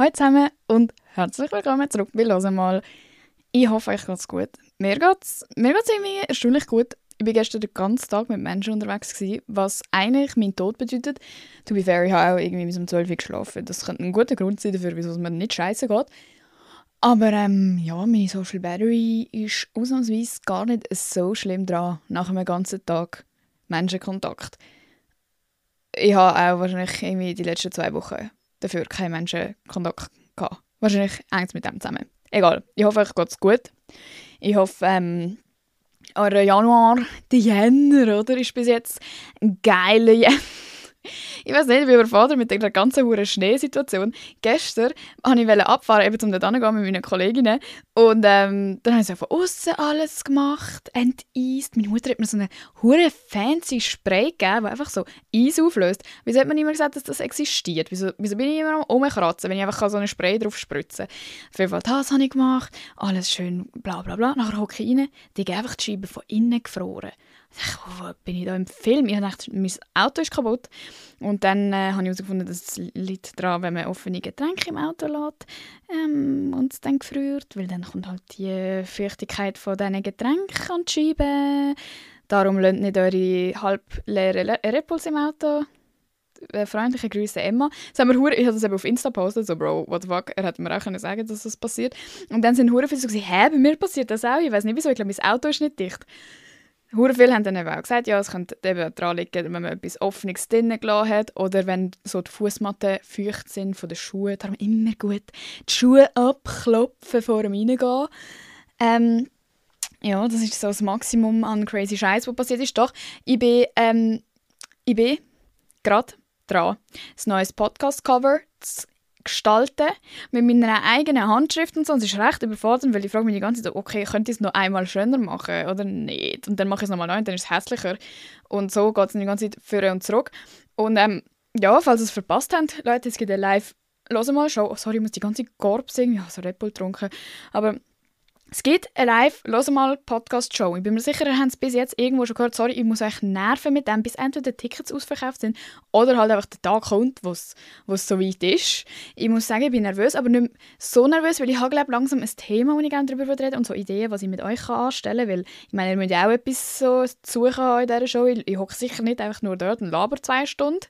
Hallo zusammen und herzlich willkommen zurück bei «Hören mal». Ich hoffe, euch geht's gut. Mir geht's, mir geht's irgendwie erstaunlich gut. Ich war gestern den ganzen Tag mit Menschen unterwegs, gewesen, was eigentlich mein Tod bedeutet. To be fair, ich habe auch irgendwie bis um 12 Uhr geschlafen. Das könnte ein guter Grund sein dafür, wieso es mir nicht scheiße geht. Aber ähm, ja, meine Social Battery ist ausnahmsweise gar nicht so schlimm dran nach einem ganzen Tag Menschenkontakt. Ich habe auch wahrscheinlich irgendwie die letzten zwei Wochen dafür keinen Menschenkontakt gehabt. Wahrscheinlich hängt mit dem zusammen. Egal, ich hoffe, euch geht es gut. Ich hoffe, ähm, euer Januar, der Jänner, oder, ist bis jetzt ein geiler Jänner. Ich weiß nicht, wie überfordert mit der ganzen hohen Schneesituation. Gestern wollte ich abfahren, eben um dort mit meinen Kolleginnen. Und ähm, dann haben sie von außen alles gemacht, enteist. Meine Mutter hat mir so einen hure fancy Spray gegeben, der einfach so Eis auflöst. Wieso hat man immer gesagt, dass das existiert? Wieso, wieso bin ich immer am Umkratzen, wenn ich einfach so einen Spray drauf spritze? Auf jeden Fall, das habe ich gemacht, alles schön bla bla bla. Nachher hocke ich rein, die geben einfach die Scheibe von innen gefroren. Ich wo bin ich da im Film? Ich dachte, mein Auto ist kaputt. Und dann äh, habe ich herausgefunden, dass es liegt daran, wenn man offene Getränke im Auto lässt ähm, und es dann gefriert, weil dann kommt halt die Feuchtigkeit von diesen Getränken an die Scheibe. Darum lasst nicht eure halb leeren Reppuls im Auto. Äh, freundliche Grüße Emma. Das wir ich habe das eben auf Insta gepostet, so Bro, what the fuck, er hätte mir auch können sagen, dass das passiert. Und dann sind hure viele so gesagt, hä, bei mir passiert das auch, ich weiß nicht wieso, ich glaube, mein Auto ist nicht dicht. Hure viele haben dann eben auch gesagt, ja, es könnte eben daran liegen, wenn man etwas Offenes drinnen gelassen hat oder wenn so die Fußmatten feucht sind von den Schuhen. Darum immer gut die Schuhe abklopfen vor dem Reingehen. Ähm, ja, das ist so das Maximum an crazy Scheiß, was passiert ist. Doch, ich bin, ähm, bin gerade dran, das neues Podcast-Cover zu gestalten mit meiner eigenen Handschrift und so. Und es ist recht überfordernd, weil ich frage mich die ganze Zeit, okay, könnte ich es noch einmal schöner machen oder nicht? Und dann mache ich es nochmal neu und dann ist es hässlicher. Und so geht es die ganze Zeit vor und zurück. Und ähm, ja, falls ihr es verpasst habt, Leute, es gibt eine live Hören mal, Show. Oh, sorry, ich muss die ganze Korb singen. Ich habe so Red Bull getrunken. Aber es gibt eine live «Los mal» Podcast-Show. Ich bin mir sicher, ihr habt es bis jetzt irgendwo schon gehört. Sorry, ich muss euch nerven mit dem, bis entweder die Tickets ausverkauft sind oder halt einfach der Tag kommt, wo es so weit ist. Ich muss sagen, ich bin nervös, aber nicht so nervös, weil ich habe glaube langsam ein Thema, wo ich gerne darüber reden und so Ideen, was ich mit euch anstellen kann. Weil ich meine, ihr müsst ja auch etwas so suchen in dieser Show. Ich, ich hocke sicher nicht einfach nur dort und laber zwei Stunden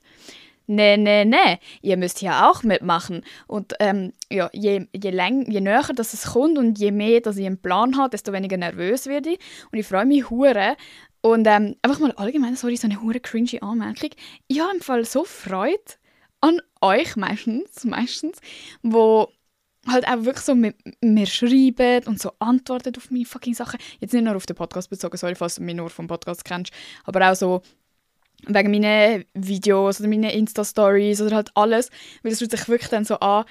nee, nee, nee, ihr müsst hier auch mitmachen. Und ähm, ja, je, je, läng, je näher dass es kommt und je mehr dass ich einen Plan habe, desto weniger nervös werde ich. Und ich freue mich hure. Und ähm, einfach mal allgemein, sorry, so eine hure cringy Anmerkung. Ich habe im Fall so Freude an euch meistens, meistens, wo halt auch wirklich so mit mir schreiben und so antworten auf meine fucking Sachen. Jetzt nicht nur auf den Podcast bezogen, sorry, falls du mich nur vom Podcast kennst, aber auch so wegen meinen Videos oder meinen Insta-Stories oder halt alles, weil es fühlt sich wirklich dann so an,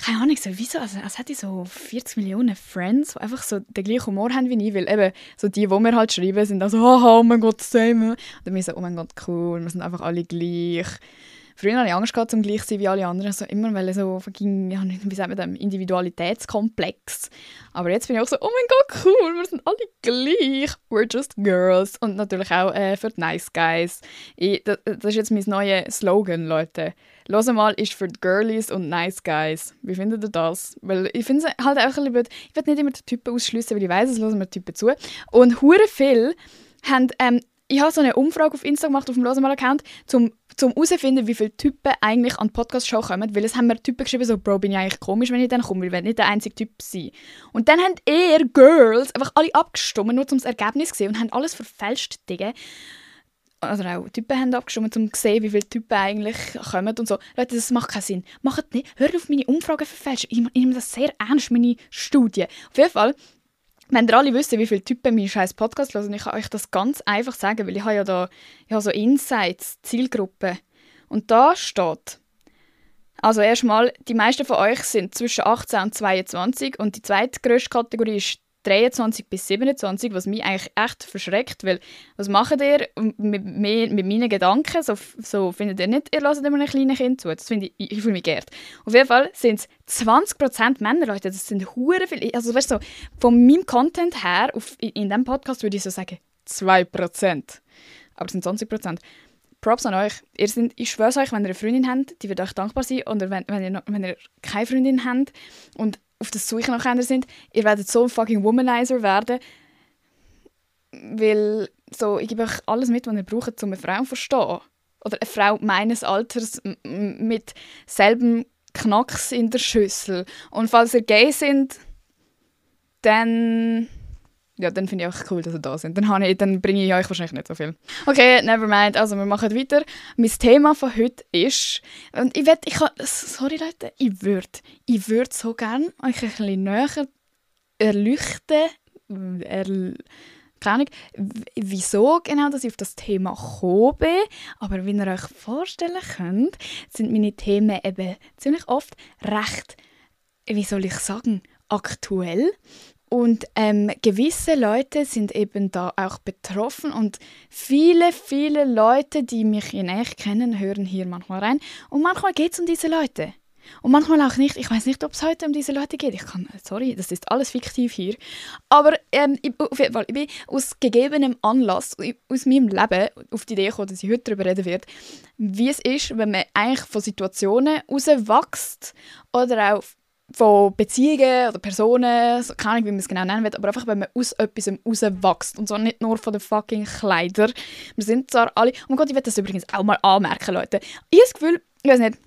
keine Ahnung, so wieso, also, als hätte ich so 40 Millionen Friends, die einfach so den gleichen Humor haben wie ich, weil eben so die, die mir halt schreiben, sind dann so, haha, oh mein Gott, same. Und dann bin ich so, oh mein Gott, cool, wir sind einfach alle gleich. Früher hatte ich Angst, gehabt, zum gleich zu sein wie alle anderen. Also immer, weil so fucking, ja, wie sagt man das, Individualitätskomplex. Aber jetzt bin ich auch so, oh mein Gott, cool, wir sind alle gleich. We're just girls. Und natürlich auch äh, für die Nice Guys. Ich, das, das, ist jetzt mein neuer Slogan, Leute. Los mal ist für die Girlies und Nice Guys. Wie findet ihr das? Weil ich finde es halt auch ein bisschen, ich will nicht immer die Typen ausschließen, weil ich weiß, es hören mir Typen zu. Und hure viel haben ähm, ich habe so eine Umfrage auf Instagram gemacht, auf dem Losemal-Account, um herauszufinden, wie viele Typen eigentlich an die Podcast-Show kommen. Weil es haben mir Typen geschrieben, so, Bro, bin ich eigentlich komisch, wenn ich dann komme, weil ich will nicht der einzige Typ sein. Und dann haben eher Girls einfach alle abgestimmt, nur um das Ergebnis zu sehen und haben alles verfälscht, Digga. Also auch Typen haben abgestimmt, um zu sehen, wie viele Typen eigentlich kommen und so. Leute, das macht keinen Sinn. Macht nicht. Hört auf meine Umfragen verfälschen. Ich, ich nehme das sehr ernst, meine Studie. Auf jeden Fall wenn ihr alle wissen, wie viele Typen meinen scheiß Podcast hören, ich kann euch das ganz einfach sagen, weil ich habe ja da ich habe so Insights, Zielgruppen. Und da steht, also erstmal, die meisten von euch sind zwischen 18 und 22 und die zweitgrößte Kategorie ist 23 bis 27, was mich eigentlich echt verschreckt, weil was macht ihr mit, mit, mit meinen Gedanken? So, so findet ihr nicht, ihr lasst immer ein kleines Kind zu. Das finde ich, ich, fühle mich geehrt. Auf jeden Fall sind es 20% Männer, Leute, das sind hure viele. Also weißt du, so, von meinem Content her, auf, in, in diesem Podcast würde ich so sagen 2%. Aber es sind 20%. Props an euch. Ihr sind, ich schwöre euch, wenn ihr eine Freundin habt, die wird euch dankbar sein. Oder wenn, wenn, ihr, wenn ihr keine Freundin habt und auf der Suche nach einer sind, ihr werdet so ein fucking Womanizer werden. Weil so, ich gebe euch alles mit, was ihr braucht, um eine Frau zu verstehen. Oder eine Frau meines Alters mit selbem Knacks in der Schüssel. Und falls ihr gay sind, dann ja, dann finde ich auch cool, dass ihr da sind. Dann, dann bringe ich euch wahrscheinlich nicht so viel. Okay, never mind. Also, wir machen weiter. Mein Thema von heute ist, und ich werde, ich sorry Leute, ich würde ich würd so gerne euch ein bisschen näher erleuchten, erl keine Ahnung, wieso genau dass ich auf das Thema gekommen bin. Aber wie ihr euch vorstellen könnt, sind meine Themen eben ziemlich oft recht, wie soll ich sagen, aktuell. Und ähm, gewisse Leute sind eben da auch betroffen und viele, viele Leute, die mich in echt kennen, hören hier manchmal rein. Und manchmal geht es um diese Leute. Und manchmal auch nicht. Ich weiß nicht, ob es heute um diese Leute geht. Ich kann, sorry, das ist alles fiktiv hier. Aber ähm, ich, auf jeden Fall, ich bin aus gegebenem Anlass, aus meinem Leben, auf die Idee gekommen, dass ich heute darüber reden werde, wie es ist, wenn man eigentlich von Situationen rauswächst oder auch von Beziehungen oder Personen, so, keine Ahnung, wie man es genau nennen will, aber einfach, wenn man aus etwas rauswächst. Und zwar nicht nur von den fucking Kleidern. Wir sind zwar alle... Oh mein Gott, ich werde das übrigens auch mal anmerken, Leute. Ich habe das Gefühl, ich weiß nicht,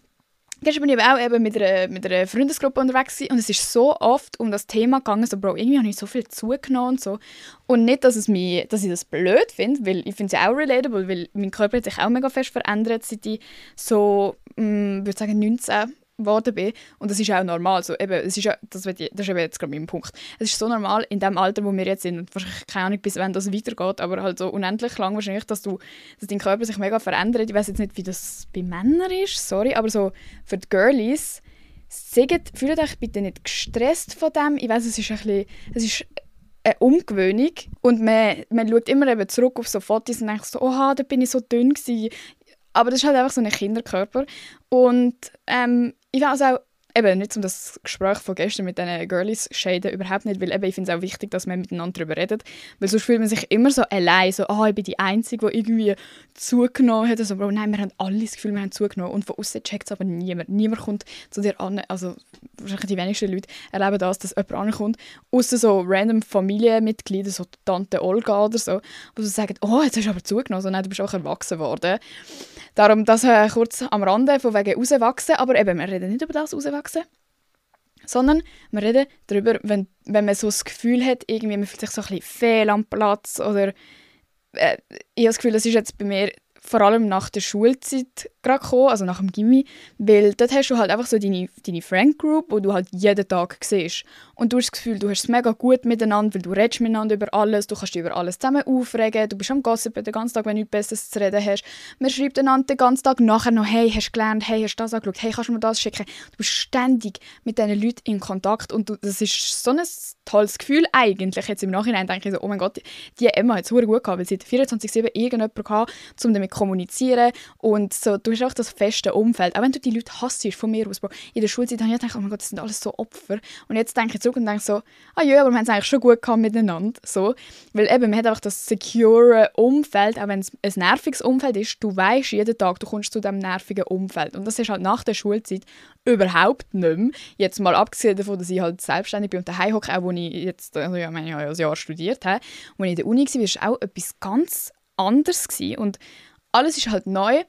Gestern bin ich auch eben mit einer, mit einer Freundesgruppe unterwegs und es ist so oft um das Thema gegangen, so, Bro, irgendwie habe ich so viel zugenommen und so. Und nicht, dass, es mich, dass ich das blöd finde, weil ich finde es auch relatable, weil mein Körper hat sich auch mega fest verändert, seit ich so, ich mm, würde sagen, 19 geworden bin. Und das ist auch normal. Also, eben, es ist, das, das ist eben jetzt gerade mein Punkt. Es ist so normal in dem Alter, wo wir jetzt sind. Und wahrscheinlich keine Ahnung, bis wann das weitergeht, aber halt so unendlich lang wahrscheinlich, dass, du, dass dein Körper sich mega verändert. Ich weiß jetzt nicht, wie das bei Männern ist, sorry, aber so für die Girlies, sagt, fühlt euch bitte nicht gestresst von dem. Ich weiß, es ist ein bisschen, es ist eine Umgewöhnung und man, man schaut immer eben zurück auf so Fotos und denkt so, oha, da bin ich so dünn gewesen. Aber das ist halt einfach so ein Kinderkörper. Und ähm, ich weiß auch, eben nicht um das Gespräch von gestern mit diesen Girlies schäden, überhaupt nicht, weil eben, ich finde es auch wichtig, dass man miteinander darüber redet, weil sonst fühlt man sich immer so allein, so, ah, oh, ich bin die Einzige, die irgendwie zugenommen hat, also, Bro, nein, wir haben alle das Gefühl, wir haben zugenommen und von außen checkt es aber niemand, niemand kommt zu dir an, also wahrscheinlich die wenigsten Leute erleben das, dass jemand ankommt, außer so random Familienmitglieder, so Tante Olga oder so, wo sie sagen, oh, jetzt hast du aber zugenommen, so, nein, du bist auch erwachsen worden. Darum das äh, kurz am Rande, von wegen rauswachsen, aber eben, wir reden nicht über das rauswachsen. Sondern wir reden darüber, wenn, wenn man so das Gefühl hat, irgendwie man fühlt sich so ein bisschen fehl am Platz oder äh, ich habe das Gefühl, das ist jetzt bei mir vor allem nach der Schulzeit gerade gekommen, also nach dem Gimmi, weil dort hast du halt einfach so deine, deine Friend Group, wo du halt jeden Tag siehst. Und du hast das Gefühl, du hast es mega gut miteinander, weil du redest miteinander über alles, du kannst dich über alles zusammen aufregen, du bist am Gossipen den ganzen Tag, wenn du nichts Besseres zu reden hast. Man schreibt einander den ganzen Tag nachher noch, hey, hast du gelernt, hey, hast du das angeschaut, hey, kannst du mir das schicken? Du bist ständig mit diesen Leuten in Kontakt und du, das ist so ein tolles Gefühl eigentlich. Jetzt im Nachhinein denke ich so, oh mein Gott, die Emma hat es gut gehabt, weil sie 24-7 irgendjemanden gehabt, um damit zu kommunizieren und so, du hast auch das feste Umfeld. Auch wenn du die Leute hasst von mir aus, Bro. In der Schulzeit habe ich gedacht, oh mein Gott, das sind alles so Opfer. Und jetzt denke ich zurück und denke so, ah ja, aber wir haben es eigentlich schon gut gehabt miteinander. So. Weil eben, man hat einfach das secure Umfeld, auch wenn es ein nerviges Umfeld ist, du weißt jeden Tag, du kommst zu diesem nervigen Umfeld. Und das ist halt nach der Schulzeit überhaupt nicht mehr. Jetzt mal abgesehen davon, dass ich halt selbstständig bin und daheim hocke, auch wo ich jetzt, also ja, meine, ich ein Jahr studiert habe, ich in der Uni war, war auch etwas ganz anderes gewesen. Und alles ist halt neu.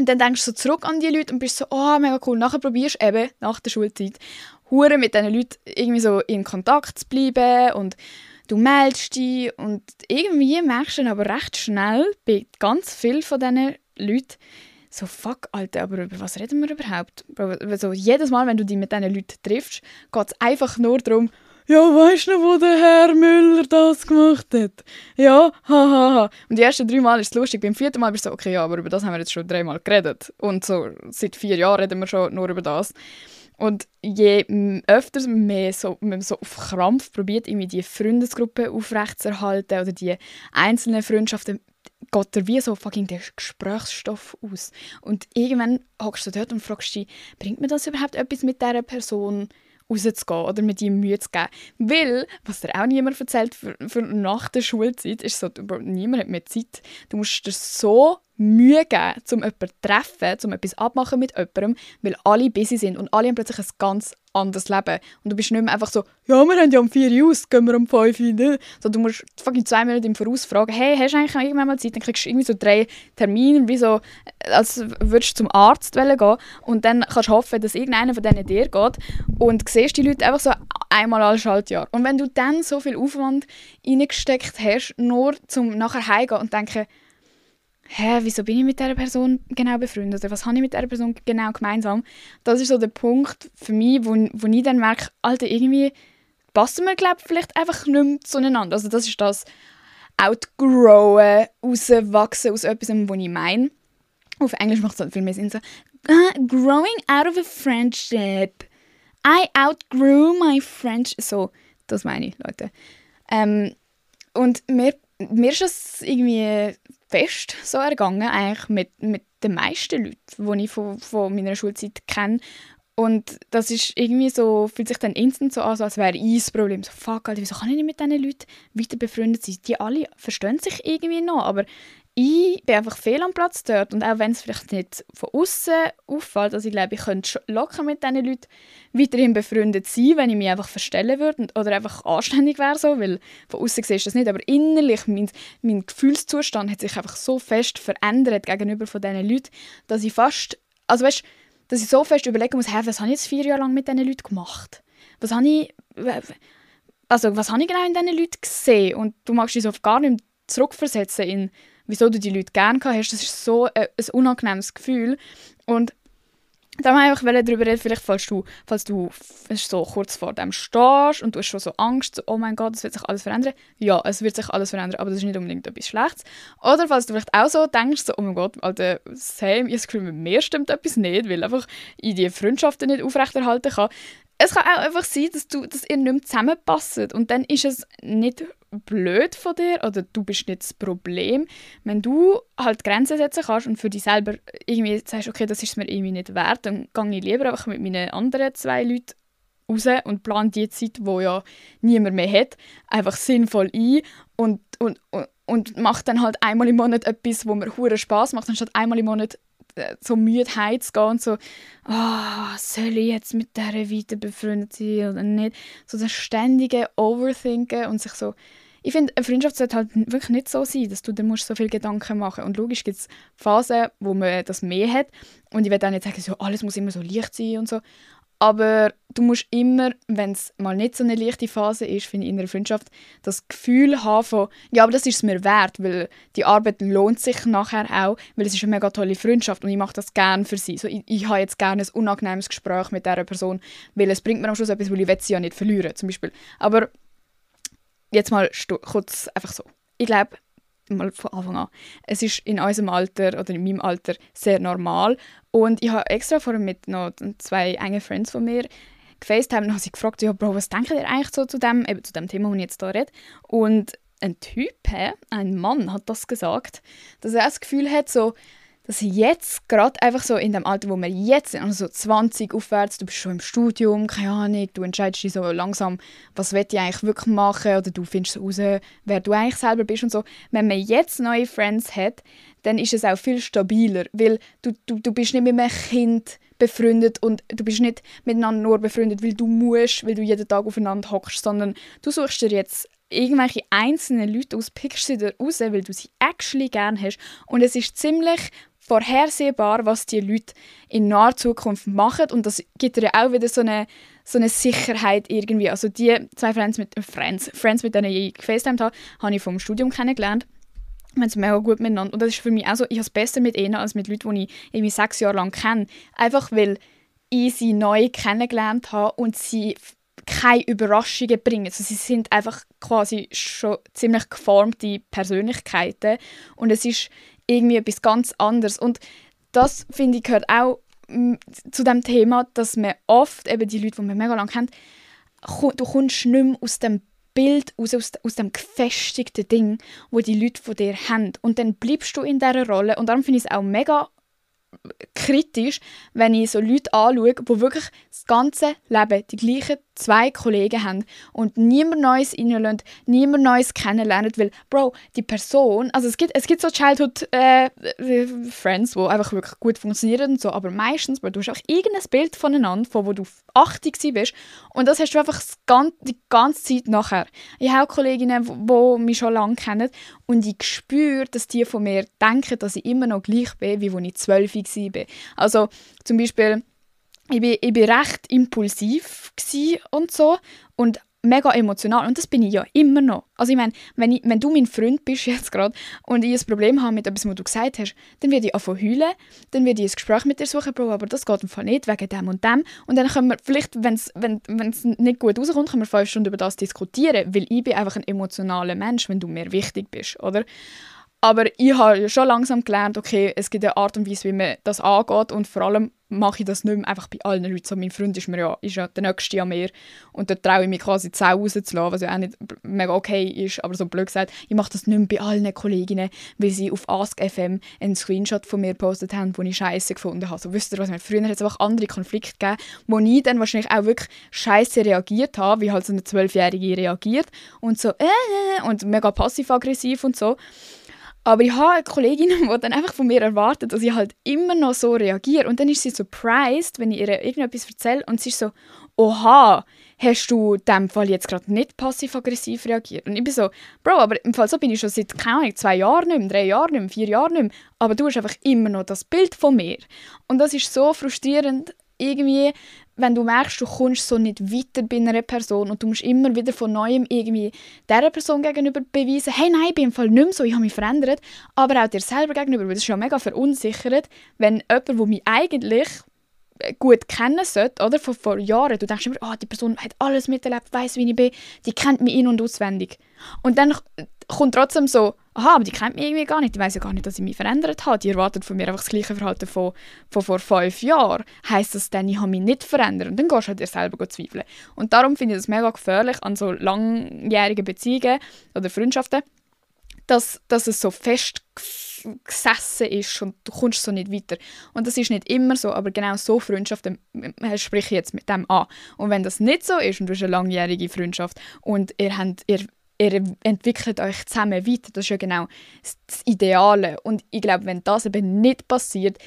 Und dann denkst du so zurück an die Leute und bist so, oh, mega cool. Nachher probierst du eben, nach der Schulzeit, hure mit diesen Leuten irgendwie so in Kontakt zu bleiben und du meldest dich und irgendwie merkst du dann aber recht schnell bei ganz vielen von diesen Leuten, so, fuck, Alter, aber über was reden wir überhaupt? Also, jedes Mal, wenn du dich mit diesen Leuten triffst, geht es einfach nur darum, ja, weißt du noch, wo der Herr Müller das gemacht hat? Ja, hahaha. Ha, ha. Und die ersten drei Mal ist es lustig. Beim vierten Mal bist du so, okay, ja, aber über das haben wir jetzt schon dreimal geredet. Und so seit vier Jahren reden wir schon nur über das. Und je öfter man so, man so auf Krampf probiert, irgendwie die Freundesgruppe aufrechtzuerhalten oder die einzelnen Freundschaften, geht dir wie so fucking der Gesprächsstoff aus. Und irgendwann hockst du dort und fragst dich, bringt mir das überhaupt etwas mit dieser Person? Rauszugehen oder mit ihm Mühe zu geben. Weil, was dir auch niemand erzählt, für, für nach der Schulzeit ist so, niemand hat mehr Zeit. Du musst dir so Mühe geben, um jemanden zu treffen, um etwas abmachen mit jemandem, weil alle busy sind und alle haben plötzlich ein ganz anderes Leben. Und du bist nicht mehr einfach so, ja, wir haben ja um 4 Uhr aus, gehen wir um 5 Uhr nicht. So, du musst fucking zwei Minuten im Voraus fragen, hey, hast du eigentlich irgendwann mal Zeit? Dann kriegst du irgendwie so drei Termine, wie so, als würdest du zum Arzt gehen und dann kannst du hoffen, dass irgendeiner von denen dir geht und siehst die Leute einfach so einmal als Schaltjahr. Und wenn du dann so viel Aufwand reingesteckt hast, nur zum nachher heimgehen und denken, hä, wieso bin ich mit dieser Person genau befreundet? Oder was habe ich mit dieser Person genau gemeinsam? Das ist so der Punkt für mich, wo, wo ich dann merke, Alter, irgendwie passen wir, glaube vielleicht einfach nicht mehr zueinander. Also das ist das Outgrowen, rauswachsen aus etwas, was ich meine. Auf Englisch macht es halt viel mehr Sinn. So, uh, growing out of a friendship. I outgrew my friendship. So, das meine ich, Leute. Ähm, und mir, mir ist es irgendwie fest so ergangen, eigentlich mit, mit den meisten Leuten, die ich von, von meiner Schulzeit kenne. Und das ist irgendwie so, fühlt sich dann instant so an, als wäre ich das Problem. So, fuck, Alter, wieso kann ich nicht mit diesen Leuten weiter befreundet sein? Die alle verstehen sich irgendwie noch, aber ich bin einfach fehl am Platz dort und auch wenn es vielleicht nicht von außen auffällt, also ich glaube, ich könnte locker mit diesen Leuten weiterhin befreundet sein, wenn ich mich einfach verstellen würde oder einfach anständig wäre so, weil von außen siehst du das nicht, aber innerlich, mein, mein Gefühlszustand hat sich einfach so fest verändert gegenüber von diesen Leuten, dass ich fast, also weißt, dass ich so fest überlegen muss, hey, was habe ich jetzt vier Jahre lang mit diesen Leuten gemacht? Was habe ich, also was habe ich genau in diesen Leuten gesehen? Und du magst dich so gar nicht zurückversetzen in wieso du die Leute gerne hast. Das ist so ein, ein unangenehmes Gefühl. Und da wollte ich einfach darüber reden, vielleicht falls du, falls du so kurz vor dem stehst und du hast schon so Angst, oh mein Gott, es wird sich alles verändern. Ja, es wird sich alles verändern, aber das ist nicht unbedingt etwas Schlechtes. Oder falls du vielleicht auch so denkst, so, oh mein Gott, Alter, same, ich habe mit mir stimmt etwas nicht, weil einfach ich die Freundschaften nicht aufrechterhalten kann es kann auch einfach sein, dass, du, dass ihr nicht mehr zusammenpasst. Und dann ist es nicht blöd von dir oder du bist nicht das Problem. Wenn du halt Grenzen setzen kannst und für dich selber irgendwie sagst, okay, das ist mir irgendwie nicht wert, dann gehe ich lieber einfach mit meinen anderen zwei Leuten raus und plane die Zeit, wo ja niemand mehr hat, einfach sinnvoll ein und, und, und, und mache dann halt einmal im Monat etwas, wo mir hure Spaß macht, anstatt einmal im Monat so Müdigkeit zu gehen und so, oh, soll ich jetzt mit der weiter befreundet sein oder nicht? So das ständige Overthinken und sich so, ich finde, eine Freundschaft sollte halt wirklich nicht so sein, dass du dir musst so viel Gedanken machen. Und logisch gibt es Phasen, wo man das mehr hat. Und ich will auch nicht sagen, so, alles muss immer so leicht sein und so, aber du musst immer, wenn es mal nicht so eine leichte Phase ist, finde ich, in einer Freundschaft, das Gefühl haben von, ja, aber das ist es mir wert, weil die Arbeit lohnt sich nachher auch, weil es ist eine mega tolle Freundschaft und ich mache das gerne für sie. So, ich, ich habe jetzt gerne ein unangenehmes Gespräch mit dieser Person, weil es bringt mir am Schluss etwas, weil ich sie ja nicht verlieren, zum Beispiel. Aber jetzt mal kurz einfach so. Ich glaube, mal von Anfang an. Es ist in unserem Alter oder in meinem Alter sehr normal. Und ich habe extra vorher mit noch zwei engen Friends von mir gefacetimed und habe sie gefragt, ja, Bro, was denkt ihr eigentlich so zu dem, eben zu dem Thema, das ich jetzt hier rede? Und ein Typ, ein Mann, hat das gesagt, dass er das Gefühl hat, so, dass jetzt gerade einfach so in dem Alter, wo wir jetzt sind, also so 20 aufwärts, du bist schon im Studium, keine Ahnung, du entscheidest dich so langsam, was will ich eigentlich wirklich machen oder du findest raus, wer du eigentlich selber bist und so. Wenn man jetzt neue Friends hat, dann ist es auch viel stabiler, weil du, du, du bist nicht mit einem Kind befreundet und du bist nicht miteinander nur befreundet, weil du musst, weil du jeden Tag aufeinander hockst, sondern du suchst dir jetzt irgendwelche einzelnen Leute aus, pickst sie dir raus, weil du sie actually gerne hast und es ist ziemlich vorhersehbar, was die Leute in naher Zukunft machen und das gibt ja auch wieder so eine, so eine Sicherheit irgendwie. Also die zwei Friends mit, äh, Friends, Friends, mit denen ich gefacetimed habe, habe ich vom Studium kennengelernt. Wir haben mega gut miteinander und das ist für mich auch so, ich habe es besser mit ihnen als mit Leuten, die ich irgendwie sechs Jahre lang kenne. Einfach weil ich sie neu kennengelernt habe und sie keine Überraschungen bringen. Also sie sind einfach quasi schon ziemlich geformte Persönlichkeiten und es ist irgendwie etwas ganz anderes. Und das, finde ich, gehört auch mm, zu dem Thema, dass man oft, eben die Leute, die man mega lange kennt, du kommst nicht mehr aus dem Bild, aus, aus, aus dem gefestigten Ding, wo die Leute von dir haben. Und dann bleibst du in dieser Rolle. Und darum finde ich es auch mega kritisch, wenn ich so Leute anschaue, die wirklich das ganze Leben die gleichen zwei Kollegen haben und niemand Neues reinlässt, niemand Neues kennenlernt, weil, Bro, die Person, also es gibt, es gibt so Childhood äh, Friends, die einfach wirklich gut funktionieren und so, aber meistens, Bro, du hast einfach irgendein Bild voneinander, von wo du 80 bist und das hast du einfach die ganze Zeit nachher. Ich habe auch Kolleginnen, die mich schon lange kennen und ich spüre, dass die von mir denken, dass ich immer noch gleich bin, wie als ich 12 war. Also zum Beispiel, ich bin, ich bin recht impulsiv und so und mega emotional und das bin ich ja immer noch. Also ich meine, wenn, wenn du mein Freund bist jetzt gerade und ich ein Problem habe mit etwas, was du gesagt hast, dann werde ich anfangen heulen, dann werde ich ein Gespräch mit dir suchen, Bro, aber das geht einfach nicht, wegen dem und dem. Und dann können wir vielleicht, wenn's, wenn es nicht gut rauskommt, können wir fünf Stunden über das diskutieren, weil ich bin einfach ein emotionaler Mensch, wenn du mir wichtig bist, oder? Aber ich habe schon langsam gelernt, okay, es gibt eine Art und Weise, wie man das angeht und vor allem mache ich das nicht mehr einfach bei allen Leuten. So, mein Freund ist, mir ja, ist ja der Nächste an mir und da traue ich mich quasi die rauszulassen, was ja auch nicht mega okay ist, aber so blöd gesagt, ich mache das nicht mehr bei allen Kolleginnen, weil sie auf AskFM einen Screenshot von mir gepostet haben, den ich scheiße gefunden habe. So, wisst ihr was, ich früher hat es einfach andere Konflikte gegeben, wo ich dann wahrscheinlich auch wirklich scheiße reagiert habe, wie halt so eine Zwölfjährige reagiert und so äh, und mega passiv-aggressiv und so. Aber ich habe eine Kollegin, die dann einfach von mir erwartet, dass ich halt immer noch so reagiere. Und dann ist sie surprised, wenn ich ihr irgendetwas erzähle und sie ist so, oha, hast du in dem Fall jetzt gerade nicht passiv-aggressiv reagiert? Und ich bin so, Bro, aber im Fall so bin ich schon seit, keine Ahnung, zwei Jahren nicht mehr, drei Jahren nicht mehr, vier Jahren nicht mehr. Aber du hast einfach immer noch das Bild von mir. Und das ist so frustrierend, irgendwie, wenn du merkst, du kommst so nicht weiter bei einer Person und du musst immer wieder von Neuem irgendwie dieser Person gegenüber beweisen, hey, nein, ich bin im Fall nicht mehr so, ich habe mich verändert, aber auch dir selber gegenüber, weil das ist ja mega verunsichert, wenn jemand, der mich eigentlich gut kennen sollte, oder, von vor Jahren, du denkst immer, oh, die Person hat alles miterlebt, weiß wie ich bin, die kennt mich in- und auswendig. Und dann kommt trotzdem so, aha, aber die kennt mich irgendwie gar nicht, die weiß ja gar nicht, dass ich mich verändert habe, die erwartet von mir einfach das gleiche Verhalten von, von vor fünf Jahren. Heißt das dann, ich habe mich nicht verändert? Und dann gehst du halt dir selber zweifeln. Und darum finde ich das mega gefährlich an so langjährigen Beziehungen oder Freundschaften, dass, dass es so fest gesessen ist und du kommst so nicht weiter. Und das ist nicht immer so, aber genau so Freundschaften sprich ich jetzt mit dem an. Und wenn das nicht so ist und du hast eine langjährige Freundschaft und ihr habt, ihr ihr entwickelt euch zusammen weiter. Das ist ja genau das Ideale. Und ich glaube, wenn das eben nicht passiert,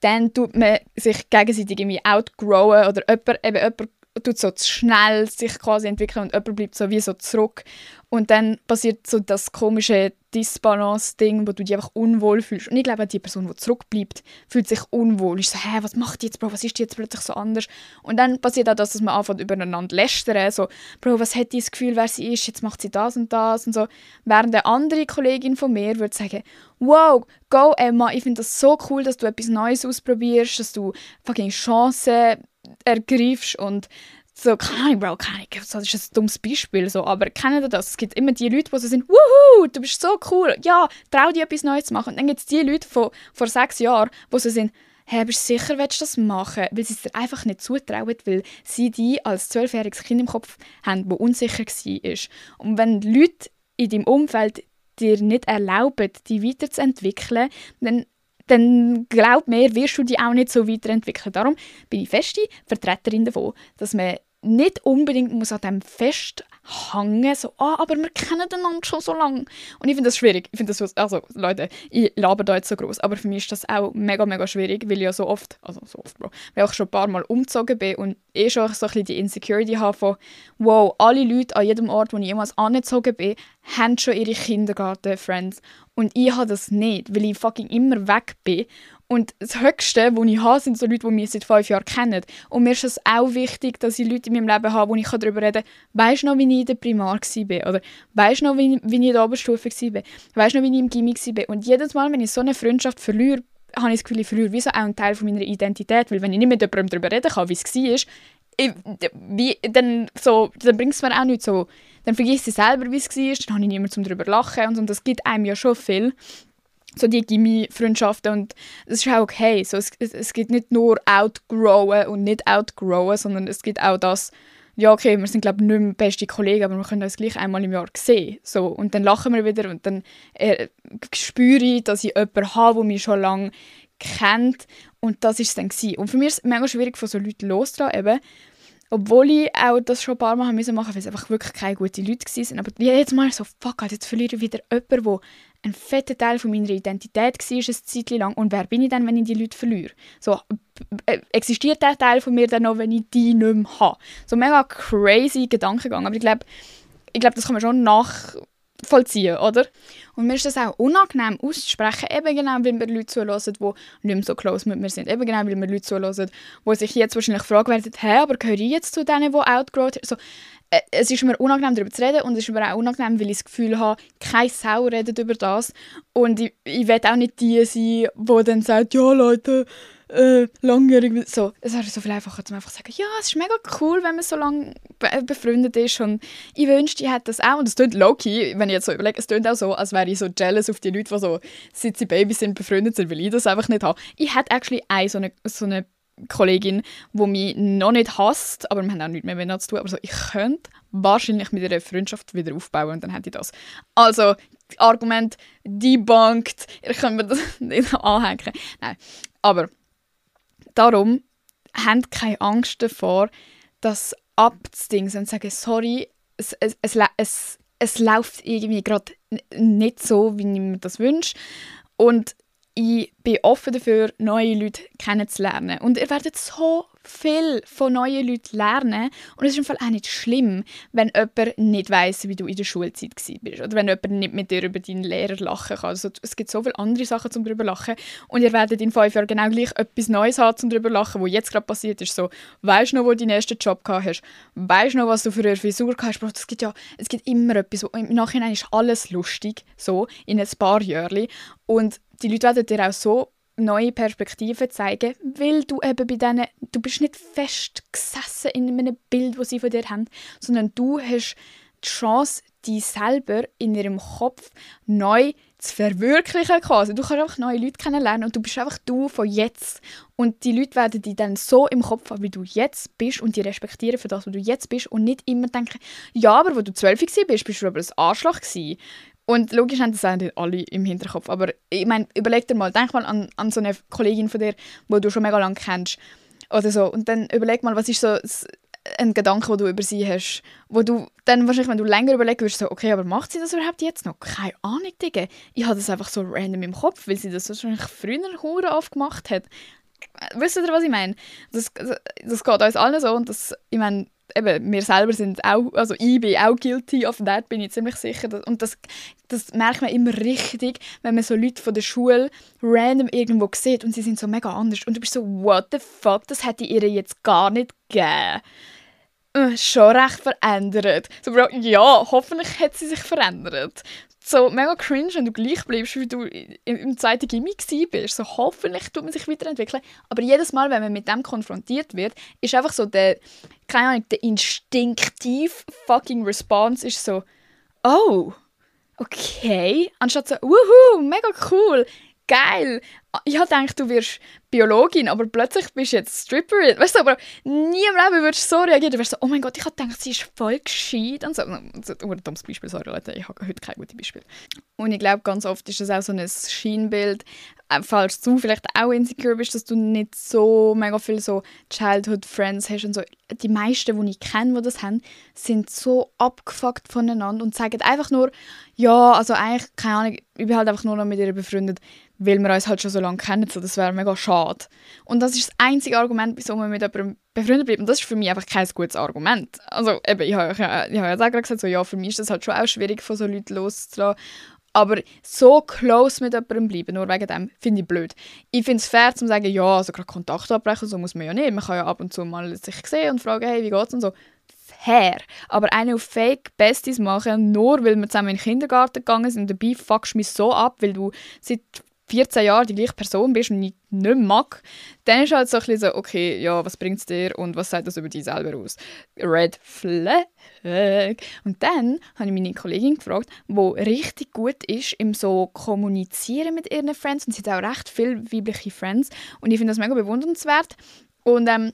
dann tut man sich gegenseitig irgendwie outgrowen oder jemand, eben jemand tut so zu schnell sich quasi entwickeln und jemand bleibt so wie so zurück. Und dann passiert so das komische Disbalance-Ding, wo du dich einfach unwohl fühlst. Und ich glaube, die Person, die zurückbleibt, fühlt sich unwohl. Ist so, hä, was macht die jetzt, Bro, was ist die jetzt plötzlich so anders? Und dann passiert auch das, dass man anfängt übereinander lästern, so, Bro, was hat die das Gefühl, wer sie ist, jetzt macht sie das und das und so. Während eine andere Kollegin von mir würde sagen, wow, go Emma, ich finde das so cool, dass du etwas Neues ausprobierst, dass du fucking Chancen ergreifst und so, keine Bro, keine das ist ein dummes Beispiel, so, aber kennen ihr das? Es gibt immer die Leute, die so sind, wuhu, du bist so cool, ja, trau dir etwas Neues zu machen. Und dann gibt es die Leute von vor sechs Jahren, die so sind, hey, bist du sicher, willst du das machen? Weil sie es dir einfach nicht zutrauen, weil sie die als zwölfjähriges Kind im Kopf haben, das unsicher war. Und wenn Leute in deinem Umfeld dir nicht erlauben, die weiterzuentwickeln, dann dann glaub mir, wirst du dich auch nicht so weiterentwickeln. Darum bin ich feste Vertreterin davon, dass man nicht unbedingt muss an dem festhängen, so, ah, aber wir kennen einander schon so lange. Und ich finde das schwierig. Ich finde das, also Leute, ich laber da jetzt so groß, aber für mich ist das auch mega, mega schwierig, weil ich ja so oft, also so oft, Bro, weil ich schon ein paar Mal umgezogen bin und eh schon so ein bisschen die Insecurity habe von, wow, alle Leute an jedem Ort, wo ich jemals angezogen bin, haben schon ihre Kindergarten-Friends. Und ich habe das nicht, weil ich fucking immer weg bin und das Höchste, was ich habe, sind so Leute, die mich seit fünf Jahren kennen. Und mir ist es auch wichtig, dass ich Leute in meinem Leben habe, wo ich darüber reden kann, weisst du noch, wie ich in der Primar war? Oder weisst du noch, wie, wie ich in der Oberstufe war? Weisst du noch, wie ich im Gimmick war? Und jedes Mal, wenn ich so eine Freundschaft verliere, habe ich das Gefühl, ich verliere wie auch einen Teil von meiner Identität. Weil wenn ich nicht mit jemandem darüber reden kann, wie es war, dann, so, dann bringt es mir auch nicht so. Dann vergisst ich selber, wie es war, dann habe ich niemanden, um darüber zu lachen. Und, und das gibt einem ja schon viel so die Gimme-Freundschaften und es ist auch okay. So, es, es, es gibt nicht nur outgrowen und nicht outgrowen, sondern es gibt auch das, ja okay, wir sind glaube ich nicht mehr beste Kollegen, aber wir können uns gleich einmal im Jahr sehen. So, und dann lachen wir wieder und dann äh, spüre ich, dass ich jemanden habe, der mich schon lange kennt und das ist es dann gewesen. Und für mich ist es mega schwierig, von so Leuten loszulassen, eben, obwohl ich auch das schon ein paar Mal machen musste, weil es einfach wirklich keine guten Leute waren. Aber jedes Mal so, fuck, jetzt verliere ich wieder jemanden, der ein fetter Teil von meiner Identität war, eine Zeit lang. Und wer bin ich dann, wenn ich die Leute verliere? So, äh, existiert der Teil von mir dann noch, wenn ich die nicht mehr habe? So mega crazy Gedankengang. Aber ich glaube, ich glaub, das kann man schon nachvollziehen, oder? Und mir ist das auch unangenehm auszusprechen, eben genau, weil wir Leute zuhören, die nicht mehr so close mit mir sind. Eben genau, weil wir Leute zuhören, die sich jetzt wahrscheinlich fragen werden, hä, aber gehöre ich jetzt zu denen, die outgrowth so, äh, es ist mir unangenehm, darüber zu reden und es ist mir auch unangenehm, weil ich das Gefühl habe, keine Sau redet über das und ich, ich will auch nicht die sein, die dann sagt, ja Leute, äh, langjährig, so, es wäre so viel einfacher, um einfach zu sagen, ja, es ist mega cool, wenn man so lange be befreundet ist und ich wünschte, ich hätte das auch und es klingt low-key, wenn ich jetzt so überlege, es klingt auch so, als wäre ich so jealous auf die Leute, die so, seit sie Babys sind, befreundet sind, weil ich das einfach nicht habe. Ich hätte actually eine so eine, so eine Kollegin, die mich noch nicht hasst, aber wir haben auch nichts mehr miteinander zu tun, aber so, ich könnte wahrscheinlich mit ihrer Freundschaft wieder aufbauen und dann hätte ich das. Also, Argument debunked, ihr könnt mir das nicht anhängen. Nein, aber darum, habt keine Angst davor, das abzudingen und sagen, sorry, es, es, es, es, es läuft irgendwie gerade nicht so, wie ich mir das wünsche. Und ich bin offen dafür, neue Leute kennenzulernen. Und ihr werdet so viel von neuen Leuten lernen. Und es ist im Fall auch nicht schlimm, wenn jemand nicht weiß, wie du in der Schulzeit warst. Oder wenn jemand nicht mit dir über deinen Lehrer lachen kann. Also, es gibt so viele andere Sachen zum darüber lachen. Und ihr werdet in fünf Jahren genau gleich etwas Neues haben zum darüber lachen, was jetzt gerade passiert ist. So, weißt du noch, wo du deinen ersten Job gehabt hast? Weißt du noch, was du für eine Frisur gehabt hast? Es gibt ja es gibt immer etwas. Im Nachhinein ist alles lustig, so, in ein paar Jahren. Und die Leute werden dir auch so neue Perspektiven zeigen, weil du eben bei denen, du bist nicht festgesessen in einem Bild, das sie von dir haben, sondern du hast die Chance, dich selber in ihrem Kopf neu zu verwirklichen quasi. Du kannst einfach neue Leute kennenlernen und du bist einfach du von jetzt. Und die Leute werden dich dann so im Kopf haben, wie du jetzt bist und die respektieren für das, was du jetzt bist und nicht immer denken, ja, aber wo du zwölf warst, bist du aber ein Arschloch gewesen. Und logisch haben das auch alle im Hinterkopf. Aber ich meine, überleg dir mal, denk mal an, an so eine Kollegin von dir, die du schon mega lange kennst. Oder so. Und dann überleg mal, was ist so ein Gedanke, den du über sie hast, wo du dann wahrscheinlich, wenn du länger überlegst, wirst so, okay, aber macht sie das überhaupt jetzt noch? Keine Ahnung, Digga. Ich habe das einfach so random im Kopf, weil sie das wahrscheinlich früher hure oft gemacht hat. Wisst ihr, was ich meine? Das, das, das geht uns allen so und das, ich meine, eben, wir selber sind auch, also ich bin auch guilty of that, bin ich ziemlich sicher. Und das, das merkt man immer richtig, wenn man so Leute von der Schule random irgendwo sieht und sie sind so mega anders. Und du bist so, what the fuck, das hätte ich ihr jetzt gar nicht gegeben. Äh, schon recht verändert. So, Bro, ja, hoffentlich hat sie sich verändert so mega cringe, wenn du gleich bleibst, wie du im zweiten Gimmick bist. So hoffentlich tut man sich weiterentwickeln. Aber jedes Mal, wenn man mit dem konfrontiert wird, ist einfach so der, keine Ahnung, der instinktiv fucking Response ist so, oh, okay. Anstatt so, wuhu, mega cool geil. Ich habe gedacht, du wirst Biologin, aber plötzlich bist du jetzt Stripperin. Weißt du, aber nie im Leben würdest du so reagieren. Du wärst so, oh mein Gott, ich habe gedacht, sie ist voll gescheit. Und so. ein dummes Beispiel, sorry Leute, ich habe heute kein gutes Beispiel. Und ich glaube, ganz oft ist das auch so ein Scheinbild, äh, falls du vielleicht auch insecure bist, dass du nicht so mega viele so Childhood-Friends hast und so. Die meisten, die ich kenne, die das haben, sind so abgefuckt voneinander und sagen einfach nur, ja, also eigentlich, keine Ahnung, ich bin halt einfach nur noch mit ihr befreundet, weil wir uns halt schon so lange kennen, so, das wäre mega schade. Und das ist das einzige Argument, wieso man mit jemandem befreundet bleibt. Und das ist für mich einfach kein gutes Argument. Also eben, ich habe ja, ich habe ja gerade gesagt, so, ja, für mich ist das halt schon auch schwierig, von so Leuten loszulassen. Aber so close mit jemandem bleiben, nur wegen dem, finde ich blöd. Ich finde es fair zu sagen, ja, also gerade Kontakt abbrechen, so muss man ja nicht. Man kann ja ab und zu mal sich sehen und fragen, hey, wie geht's und so. Fair. Aber eine auf Fake Besties machen, nur weil wir zusammen in den Kindergarten gegangen sind dabei fuckst du mich so ab, weil du seit 14 Jahren die gleiche Person bist und ich nicht mag, dann ist halt so ein bisschen so, okay, ja, was bringt es dir und was sagt das über dich selber aus? Red Flag. Und dann habe ich meine Kollegin gefragt, die richtig gut ist im so Kommunizieren mit ihren Friends und sie hat auch recht viele weibliche Friends und ich finde das mega bewundernswert. Und, ähm,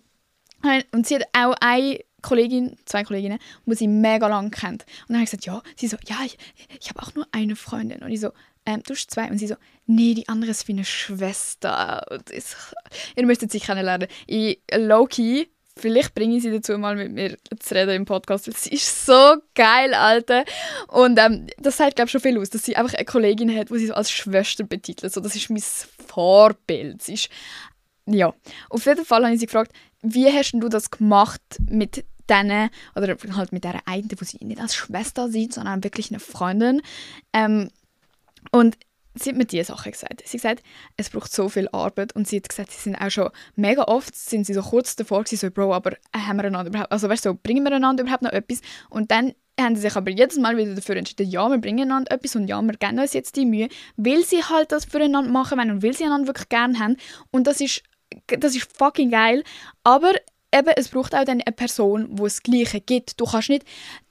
und sie hat auch eine Kollegin, zwei Kolleginnen, die sie mega lange kennt. Und dann habe ich gesagt, ja, sie so, ja, ich, ich habe auch nur eine Freundin. Und ich so, ähm, du hast zwei. Und sie so, nee, die andere ist wie eine Schwester. Und ich, ihr müsstet sie kennenlernen. Ich, low-key, vielleicht bringe ich sie dazu, mal mit mir zu reden im Podcast, weil sie ist so geil, Alter. Und ähm, das sagt, glaube ich, schon viel aus, dass sie einfach eine Kollegin hat, die sie so als Schwester betitelt. So, das ist mein Vorbild. Sie ist, ja. Auf jeden Fall habe ich sie gefragt, wie hast du das gemacht mit denen, oder halt mit der einen, die sie nicht als Schwester sieht, sondern wirklich eine Freundin. Ähm, und sie hat mir diese Sache gesagt. Sie hat gesagt, es braucht so viel Arbeit und sie hat gesagt, sie sind auch schon mega oft, sind sie so kurz davor gewesen, so, Bro, aber haben wir einander überhaupt, also weißt du, so, bringen wir einander überhaupt noch etwas? Und dann haben sie sich aber jedes Mal wieder dafür entschieden, ja, wir bringen einander etwas und ja, wir geben uns jetzt die Mühe, weil sie halt das füreinander machen wollen und weil sie einander wirklich gerne haben. Und das ist, das ist fucking geil. Aber eben, es braucht auch dann eine Person, die das Gleiche gibt. Du kannst nicht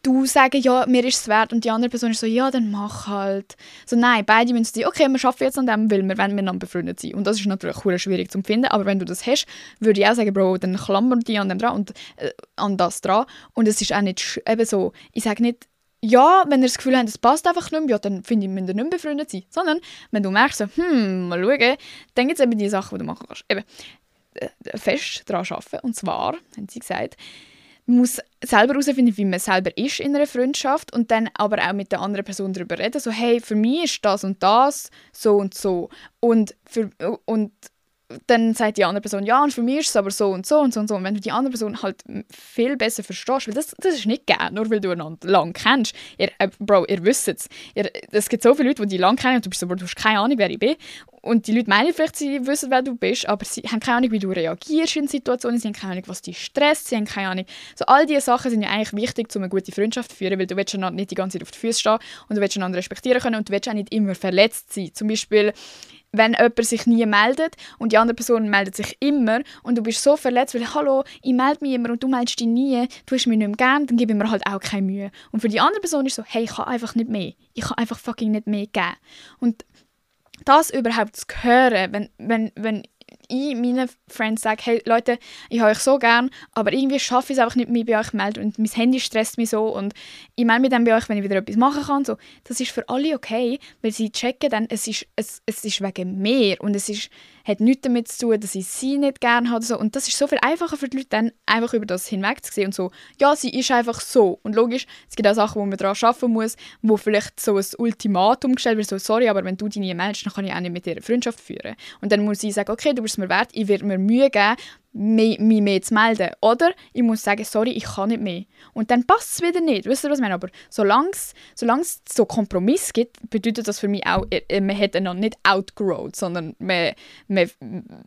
du sagen, ja, mir ist es wert und die andere Person ist so, ja, dann mach halt. So, nein, beide müssen sagen, okay, wir arbeiten jetzt an dem, weil wir wollen miteinander befreundet sein. Und das ist natürlich sehr schwierig zu finden, aber wenn du das hast, würde ich auch sagen, Bro, dann klammern die an dem dran und äh, an das dran. Und es ist auch nicht eben so, ich sage nicht, ja, wenn ihr das Gefühl habt, es passt einfach nicht mehr, ja, dann finde ich, müsst ihr nicht mehr befreundet sein. Sondern, wenn du merkst, so, hm, mal schauen, dann gibt es eben die Sachen, die du machen kannst. Eben, äh, fest daran arbeiten. Und zwar, haben sie gesagt, man muss selber herausfinden, wie man selber ist in einer Freundschaft und dann aber auch mit der anderen Person darüber reden. So, hey, für mich ist das und das so und so. Und, für, und dann sagt die andere Person, ja, und für mich ist es aber so und so und so und so. Und wenn du die andere Person halt viel besser verstehst, weil das, das ist nicht gern, nur weil du einander lang kennst. Ihr, äh, Bro, ihr wisst es. Es gibt so viele Leute, die dich lang kennen und du bist so, du hast keine Ahnung, wer ich bin. Und die Leute meinen vielleicht, sie wissen, wer du bist, aber sie haben keine Ahnung, wie du reagierst in Situationen, sie haben keine Ahnung, was dich stresst, sie haben keine Ahnung. So, all diese Sachen sind ja eigentlich wichtig, um eine gute Freundschaft zu führen, weil du willst einander nicht die ganze Zeit auf die Füße stehen und du willst einander respektieren können und du willst auch nicht immer verletzt sein. Zum Beispiel, wenn jemand sich nie meldet und die andere Person meldet sich immer und du bist so verletzt, weil «Hallo, ich melde mich immer und du meldest dich nie, du hast mich nicht mehr gern», dann gebe ich mir halt auch keine Mühe. Und für die andere Person ist so «Hey, ich kann einfach nicht mehr. Ich kann einfach fucking nicht mehr geben». Und das überhaupt zu hören, wenn, wenn, wenn ich meinen Friends sage, hey Leute, ich habe euch so gern, aber irgendwie schaffe ich es einfach nicht, mich bei euch zu melden und mein Handy stresst mich so und ich melde mich dann bei euch, wenn ich wieder etwas machen kann. So, das ist für alle okay, weil sie checken dann, es ist, es, es ist wegen mir und es ist, hat nichts damit zu tun, dass ich sie nicht gerne habe. Und das ist so viel einfacher für die Leute dann, einfach über das hinweg zu sehen und so, ja, sie ist einfach so. Und logisch, es gibt auch Sachen, wo man daran arbeiten muss, wo vielleicht so ein Ultimatum gestellt wird, so, sorry, aber wenn du dich nie meldest, dann kann ich auch nicht mit dir Freundschaft führen. Und dann muss ich sagen, okay, du bist mir wert, ich werde mir Mühe geben, mich, mehr zu melden. Oder ich muss sagen, sorry, ich kann nicht mehr. Und dann passt es wieder nicht. Wisst ihr, was ich meine? Aber solange es so Kompromiss gibt, bedeutet das für mich auch, äh, man hat einander nicht outgrown, sondern man, man,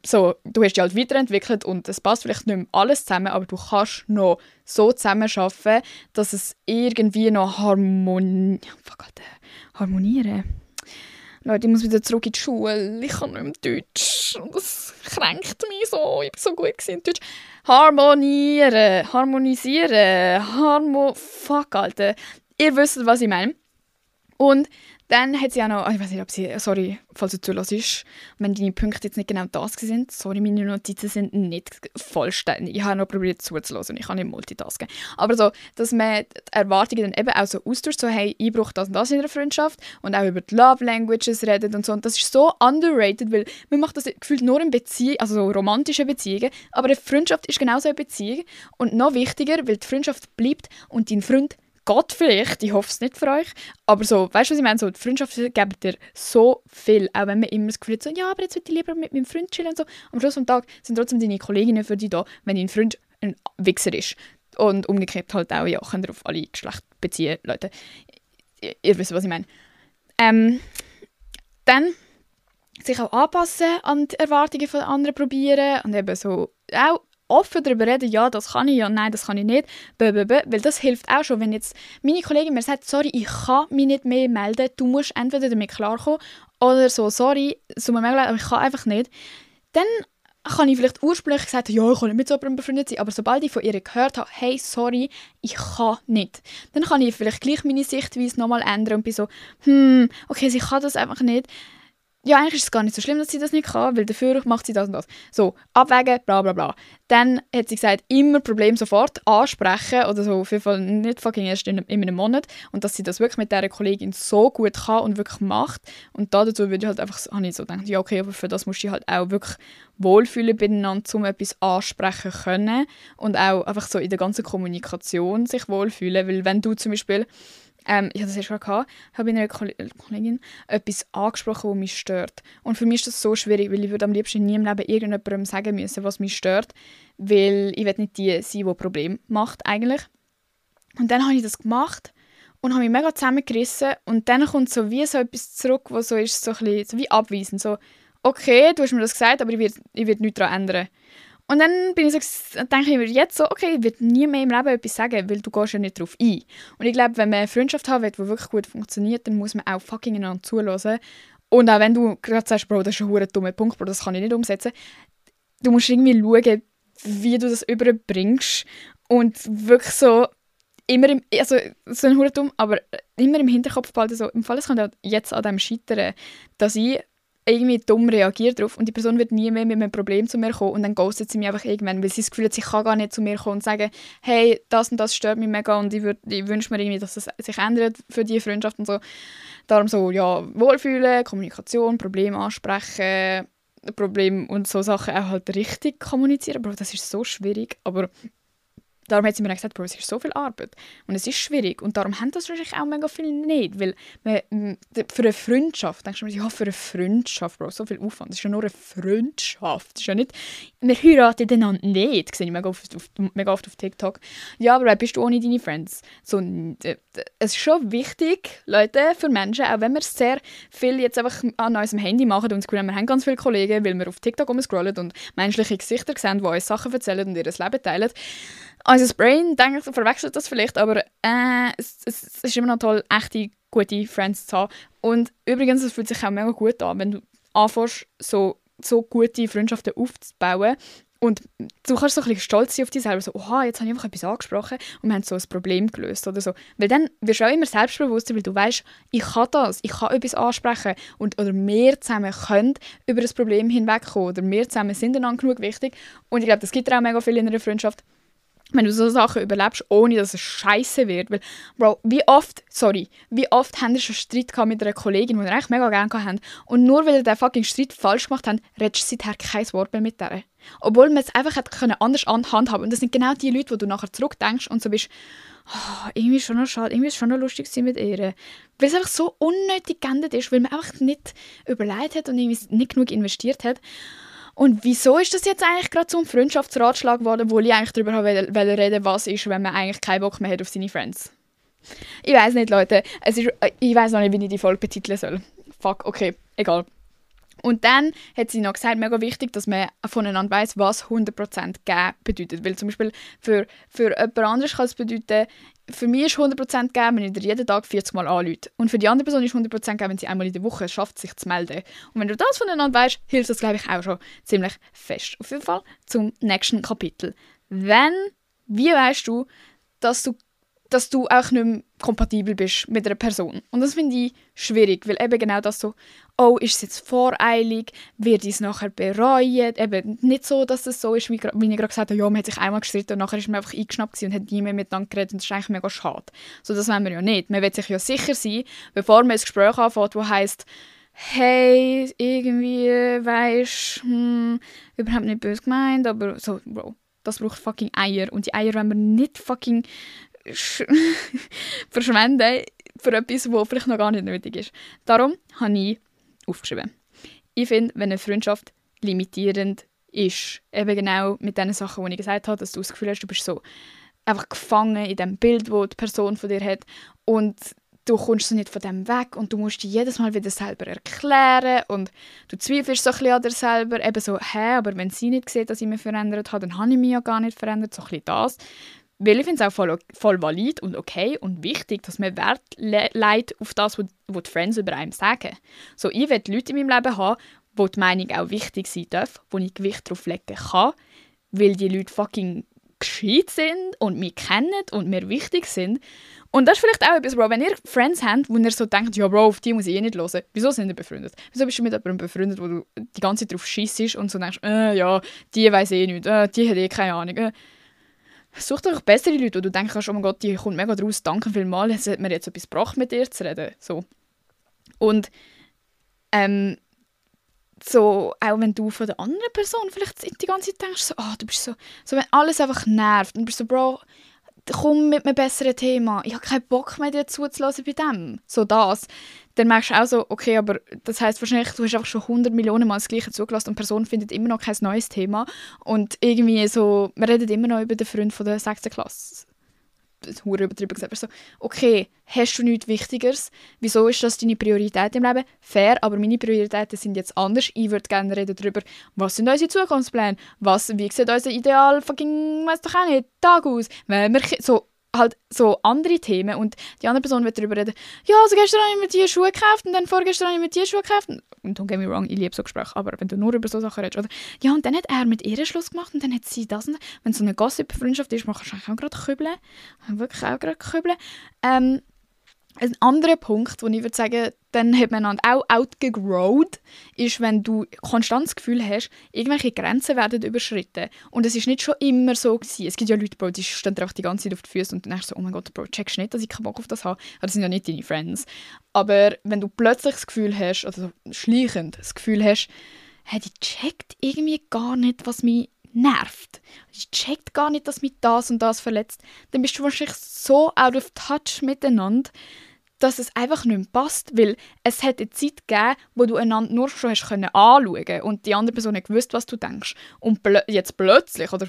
so, du hast dich halt weiterentwickelt und es passt vielleicht nicht mehr alles zusammen, aber du kannst noch so zusammenarbeiten, dass es irgendwie noch harmoni Fuck, harmonieren Leute, ich muss wieder zurück in die Schule. Ich kann nicht mehr Deutsch. Das kränkt mich so. Ich bin so gut in Deutsch. Harmonieren, harmonisieren, harmo... Fuck, Alter. Ihr wisst, was ich meine. Und dann hat sie auch noch, ich weiß nicht, ob sie, sorry, falls du zulässt, wenn deine Punkte jetzt nicht genau das sind, sorry, meine Notizen sind nicht vollständig. Ich habe noch probiert zuzulassen ich kann nicht multitasken. Aber so, dass man die Erwartungen dann eben auch so austauscht, so hey, ich brauche das und das in einer Freundschaft und auch über die Love Languages redet und so. Und das ist so underrated, weil man macht das gefühlt nur in Beziehungen, also so romantische Beziehungen, aber eine Freundschaft ist genauso eine Beziehung und noch wichtiger, weil die Freundschaft bleibt und dein Freund geht vielleicht, ich hoffe es nicht für euch, aber so, weißt du, was ich meine? So, die Freundschaft gibt dir so viel, auch wenn man immer das Gefühl hat, so, ja, aber jetzt würde ich lieber mit meinem Freund chillen und so. Am Schluss des Tages sind trotzdem deine Kolleginnen für dich da, wenn dein Freund ein Wichser ist. Und umgekehrt halt auch, ja, könnt ihr auf alle Geschlechter beziehen, Leute. Ihr, ihr wisst, was ich meine. Ähm, dann sich auch anpassen an die Erwartungen von anderen probieren und eben so auch offen darüber reden, ja, das kann ich, ja, nein, das kann ich nicht, blablabla, weil das hilft auch schon, wenn jetzt meine Kollegin mir sagt, sorry, ich kann mich nicht mehr melden, du musst entweder damit klarkommen oder so, sorry, es mir aber ich kann einfach nicht, dann kann ich vielleicht ursprünglich gesagt ja, ich kann nicht mit so jemandem befreundet sein, aber sobald ich von ihr gehört habe, hey, sorry, ich kann nicht, dann kann ich vielleicht gleich meine Sichtweise nochmal ändern und bin so, hm, okay, sie kann das einfach nicht, ja, eigentlich ist es gar nicht so schlimm, dass sie das nicht kann, weil dafür macht sie das und das. So, abwägen, bla bla bla. Dann hat sie gesagt, immer Problem sofort ansprechen oder so, auf jeden Fall nicht fucking erst in, in einem Monat. Und dass sie das wirklich mit dieser Kollegin so gut kann und wirklich macht. Und da dazu würde ich halt einfach, habe ich so gedacht, ja okay, aber für das musst du halt auch wirklich wohlfühlen beieinander, um etwas ansprechen können. Und auch einfach so in der ganzen Kommunikation sich wohlfühlen, weil wenn du zum Beispiel ähm, ich hatte das erst gerade habe ich einer Kollegin etwas angesprochen, was mich stört. Und für mich ist das so schwierig, weil ich würde am liebsten nie im Leben irgendjemandem sagen müssen, was mich stört, weil ich will nicht die sein, die Problem macht eigentlich. Und dann habe ich das gemacht und habe mich mega zusammengerissen und dann kommt so wie so etwas zurück, was so ist, so, ein bisschen, so wie abweisend, so okay, du hast mir das gesagt, aber ich werde, ich werde nichts daran ändern. Und dann bin ich so, denke ich mir jetzt so, okay, ich werde nie mehr im Leben etwas sagen, weil du gehst ja nicht darauf ein. Und ich glaube, wenn man eine Freundschaft haben will, die wirklich gut funktioniert, dann muss man auch fucking einander zuhören. Und auch wenn du gerade sagst, Bro, das ist ein dummer Punkt, Bro, das kann ich nicht umsetzen, du musst irgendwie schauen, wie du das überbringst und wirklich so immer im, also so ein dumm, aber immer im Hinterkopf behalten, so, im Fall es könnte jetzt an dem scheitern, dass ich irgendwie dumm reagiert darauf und die Person wird nie mehr mit einem Problem zu mir kommen und dann ghostet sie mich einfach irgendwann, weil sie das Gefühl hat, sie kann gar nicht zu mir kommen und sagen, hey, das und das stört mich mega und ich, ich wünsche mir irgendwie, dass es sich ändert für die Freundschaft und so. Darum so, ja, Wohlfühlen, Kommunikation, Probleme ansprechen, Problem und so Sachen auch halt richtig kommunizieren, Bro, das ist so schwierig, aber Darum hat sie mir gesagt, Bro, es ist so viel Arbeit und es ist schwierig und darum haben das wahrscheinlich auch mega viele nicht, weil man, für eine Freundschaft, denkst du mir, ja, für eine Freundschaft, Bro, so viel Aufwand, das ist ja nur eine Freundschaft, das ist ja nicht, wir heiraten einander nicht, sehe ich mega oft, auf, mega oft auf TikTok. Ja, aber bist du ohne deine Friends? So, es ist schon wichtig, Leute, für Menschen, auch wenn wir sehr viel jetzt einfach an unserem Handy machen und das wir haben ganz viele Kollegen, weil wir auf TikTok scrollen und menschliche Gesichter sehen, die uns Sachen erzählen und ihr Leben teilen, unser Brain denkt, verwechselt das vielleicht, aber äh, es, es, ist immer noch toll, echte, gute Friends zu haben. Und übrigens, es fühlt sich auch mega gut an, wenn du anfängst, so, so gute Freundschaften aufzubauen. Und du kannst so ein bisschen stolz sein auf dich selber, so, oha, jetzt habe ich einfach etwas angesprochen und wir haben so ein Problem gelöst oder so. Weil dann wirst du auch immer selbstbewusster, weil du weißt, ich kann das, ich kann etwas ansprechen und oder wir zusammen können über das Problem hinwegkommen oder wir zusammen sind einander genug wichtig. Und ich glaube, das gibt auch mega viel in einer Freundschaft wenn du so Sachen überlebst, ohne dass es scheiße wird. Weil, Bro, wie oft, sorry, wie oft haben wir schon Streit gehabt mit einer Kollegin, die wir eigentlich mega gerne hatten. Und nur weil wir den fucking Streit falsch gemacht haben, redest du seither kein Wort mehr mit der. Obwohl man es einfach hätte können anders handhaben Und das sind genau die Leute, wo du nachher zurückdenkst und so bist, oh, irgendwie schon noch schade, irgendwie ist es schon noch lustig mit ihr. Weil es einfach so unnötig geendet ist, weil man einfach nicht überlegt hat und irgendwie nicht genug investiert hat. Und wieso ist das jetzt eigentlich gerade zum Freundschaftsratschlag geworden, wo ich eigentlich darüber reden was ist, wenn man eigentlich keinen Bock mehr hat auf seine Friends? Ich weiß nicht, Leute. Es ist, äh, ich weiß noch nicht, wie ich die Folge betiteln soll. Fuck, okay, egal. Und dann hat sie noch gesagt, mega wichtig, dass man voneinander weiß, was 100% geben bedeutet. Weil zum Beispiel für, für jemand anderes kann es bedeuten, für mich ist 100% geben, wenn ich dir jeden Tag 40 Mal anrufe. Und für die andere Person ist 100% geben, wenn sie einmal in der Woche schafft, sich zu melden. Und wenn du das voneinander weißt, hilft das, glaube ich, auch schon ziemlich fest. Auf jeden Fall zum nächsten Kapitel. Wenn, wie weißt du, dass du dass du auch nicht mehr kompatibel bist mit einer Person. Und das finde ich schwierig, weil eben genau das so, oh, ist es jetzt voreilig, wird es nachher bereuen? Eben nicht so, dass es so ist, wie, wie ich gerade gesagt habe, ja, man hat sich einmal gestritten und nachher ist man einfach eingeschnappt und hat nie mehr miteinander geredet und das ist eigentlich mega schade. So, das wollen wir ja nicht. Man will sich ja sicher sein, bevor man ein Gespräch anfängt, das heisst, hey, irgendwie, weisst, hm, überhaupt nicht böse gemeint, aber so, Bro, das braucht fucking Eier und die Eier wollen wir nicht fucking verschwenden für etwas, was vielleicht noch gar nicht nötig ist. Darum habe ich aufgeschrieben. Ich finde, wenn eine Freundschaft limitierend ist, eben genau mit den Sachen, die ich gesagt habe, dass du das Gefühl hast, du bist so einfach gefangen in dem Bild, das die Person von dir hat und du kommst so nicht von dem weg und du musst dir jedes Mal wieder selber erklären und du zweifelst so ein bisschen an dir selber, eben so, hä, aber wenn sie nicht sieht, dass ich mich verändert habe, dann habe ich mich ja gar nicht verändert, so ein bisschen das. Weil ich finde es auch voll, voll valid und okay und wichtig, dass man Wert legt auf das, was die Friends über einen sagen. So, ich will Leute in meinem Leben haben, wo die Meinung auch wichtig sein darf, wo ich Gewicht darauf legen kann, weil die Leute fucking gescheit sind und mich kennen und mir wichtig sind. Und das ist vielleicht auch etwas, Bro, wenn ihr Friends habt, wo ihr so denkt, ja Bro, auf die muss ich eh nicht hören, wieso sind ihr befreundet? Wieso bist du mit jemandem befreundet, wo du die ganze Zeit drauf schießt und so denkst, äh, ja, die weiß eh nicht, äh, die hat eh keine Ahnung. Äh. Such doch bessere Leute, wo du denkst, oh mein Gott, die kommt mega draus, danke vielmals, es hat mir jetzt etwas gebracht, mit dir zu reden. So. Und ähm, so, auch wenn du von der anderen Person vielleicht die ganze Zeit denkst, so, oh, du bist so, so, wenn alles einfach nervt und bist so, Bro, komm mit einem besseren Thema, ich habe keinen Bock mehr dir zuzulassen bei dem, so das, dann merkst du auch so, okay, aber das heißt wahrscheinlich, du hast einfach schon 100 Millionen Mal das Gleiche zugelassen und die Person findet immer noch kein neues Thema. Und irgendwie so, wir reden immer noch über den Freund von der 6. Klasse hure übertrieben gesagt, so, okay, hast du nichts Wichtigeres? Wieso ist das deine Priorität im Leben? Fair, aber meine Prioritäten sind jetzt anders. Ich würde gerne reden darüber, was sind unsere Zukunftspläne? Was, wie sieht unser Ideal, fucking, weiß doch auch nicht, Tag aus? Wenn wir, so, halt so andere Themen und die andere Person wird darüber reden, ja, also gestern habe ich mir diese Schuhe gekauft und dann vorgestern habe ich mir diese Schuhe gekauft. Don't get me wrong, ich liebe so Gespräche, aber wenn du nur über so Sachen redest, oder ja, und dann hat er mit ihr Schluss gemacht und dann hat sie das und wenn so eine Gossip-Freundschaft ist, machst du auch gerade kübeln. Wirklich auch gerade kübeln. Ähm, ein anderer Punkt, wo ich würde sagen, dann hat man auch outgegrowt, ist, wenn du konstant das Gefühl hast, irgendwelche Grenzen werden überschritten. Und es ist nicht schon immer so gewesen. Es gibt ja Leute, die stehen einfach die ganze Zeit auf die Füße und dann denkst du so, oh mein Gott, Bro, checkst nicht, dass ich keinen Bock auf das habe? Aber das sind ja nicht deine Friends. Aber wenn du plötzlich das Gefühl hast, also schleichend das Gefühl hast, hey, die checkt irgendwie gar nicht, was mich nervt. Die checkt gar nicht, dass mich das und das verletzt. Dann bist du wahrscheinlich so out of touch miteinander, dass es einfach nicht mehr passt, weil es hat eine Zeit gegeben, wo du einander nur schon hast können anschauen und die andere Person hat gewusst, was du denkst. Und plö jetzt plötzlich, oder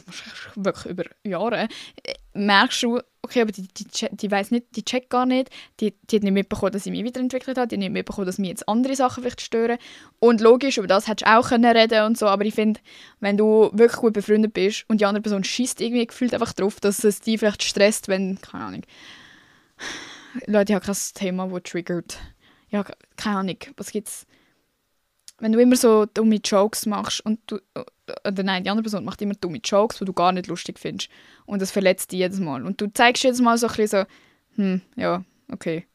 wirklich über Jahre, äh, merkst du, okay, aber die, die, die weiß nicht, die checkt gar nicht, die, die hat nicht mitbekommen, dass ich mich weiterentwickelt habe, die hat nicht mitbekommen, dass mich jetzt andere Sachen vielleicht stören. Und logisch, über das hättest du auch können reden und so, aber ich finde, wenn du wirklich gut befreundet bist und die andere Person schießt irgendwie gefühlt einfach drauf, dass es die vielleicht stresst, wenn, keine Ahnung, Leute, ich habe kein Thema, das triggert. Ja, keine Ahnung, was gibt's? Wenn du immer so dumme Jokes machst und du, oder nein, die andere Person macht immer dumme Jokes, die du gar nicht lustig findest und das verletzt dich jedes Mal und du zeigst jedes Mal so ein bisschen so, hm, ja, okay.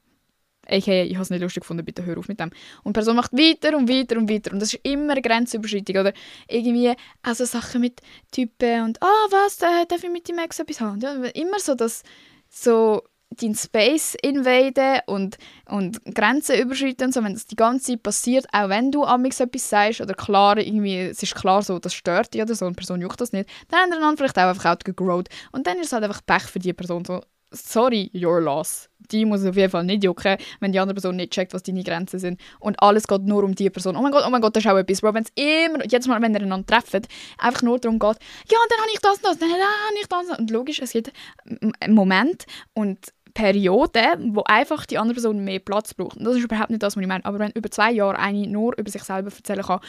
Hey, ich habe es nicht lustig gefunden, bitte hör auf mit dem. Und die Person macht weiter und weiter und weiter und das ist immer Grenzüberschreitung oder irgendwie also Sachen mit Typen und ah, oh, was, darf ich mit dem Ex etwas haben? Ja, immer so das so deinen Space invaden und, und Grenzen überschreiten so, wenn das die ganze Zeit passiert, auch wenn du amigs etwas sagst oder klar irgendwie, es ist klar so, das stört dich oder so, eine Person juckt das nicht, dann haben dann vielleicht auch einfach outgegrowt und dann ist es halt einfach Pech für die Person, so, sorry, your loss. Die muss auf jeden Fall nicht jucken, wenn die andere Person nicht checkt, was deine Grenzen sind. Und alles geht nur um die Person. Oh mein Gott, oh mein Gott, das ist auch etwas, Bro. Wenn es immer, jedes Mal, wenn ihr einander trefft, einfach nur darum geht, ja, und dann habe ich das und das, dann habe ich das und logisch, es gibt einen Moment und Periode, wo einfach die andere Person mehr Platz braucht. Und das ist überhaupt nicht das, was ich meine. Aber wenn über zwei Jahre eine nur über sich selber erzählen kann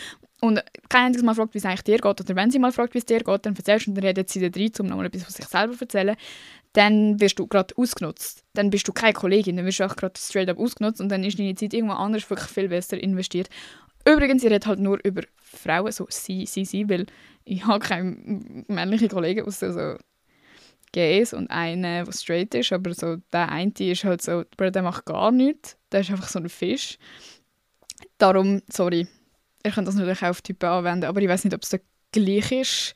und kein einziges Mal fragt, wie es eigentlich dir geht, oder wenn sie mal fragt, wie es dir geht, dann erzählst du und dann redet sie dir rein, um nochmal etwas von sich selber zu erzählen, dann wirst du gerade ausgenutzt. Dann bist du keine Kollegin, dann wirst du auch gerade straight up ausgenutzt und dann ist deine Zeit irgendwo anders wirklich viel besser investiert. Übrigens, ich rede halt nur über Frauen, so sie, sie, sie, weil ich habe keine männlichen Kollegen, außer so gay ist und eine, der straight ist, aber so der eine ist halt so, der macht gar nichts, der ist einfach so ein Fisch. Darum, sorry, ich kann das natürlich auch auf Typen anwenden, aber ich weiß nicht, ob es gleich ist,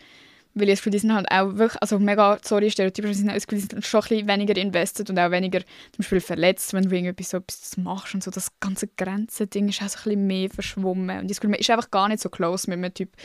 weil ich das Gefühl, die sind halt auch wirklich, also mega, sorry, stereotypisch, die sind, das Gefühl, die sind schon ein bisschen weniger invested und auch weniger zum Beispiel verletzt, wenn du irgendwie so etwas machst und so, das ganze Grenzen-Ding ist auch so ein bisschen mehr verschwommen. Und das Gefühl, man ist einfach gar nicht so close mit einem Typ,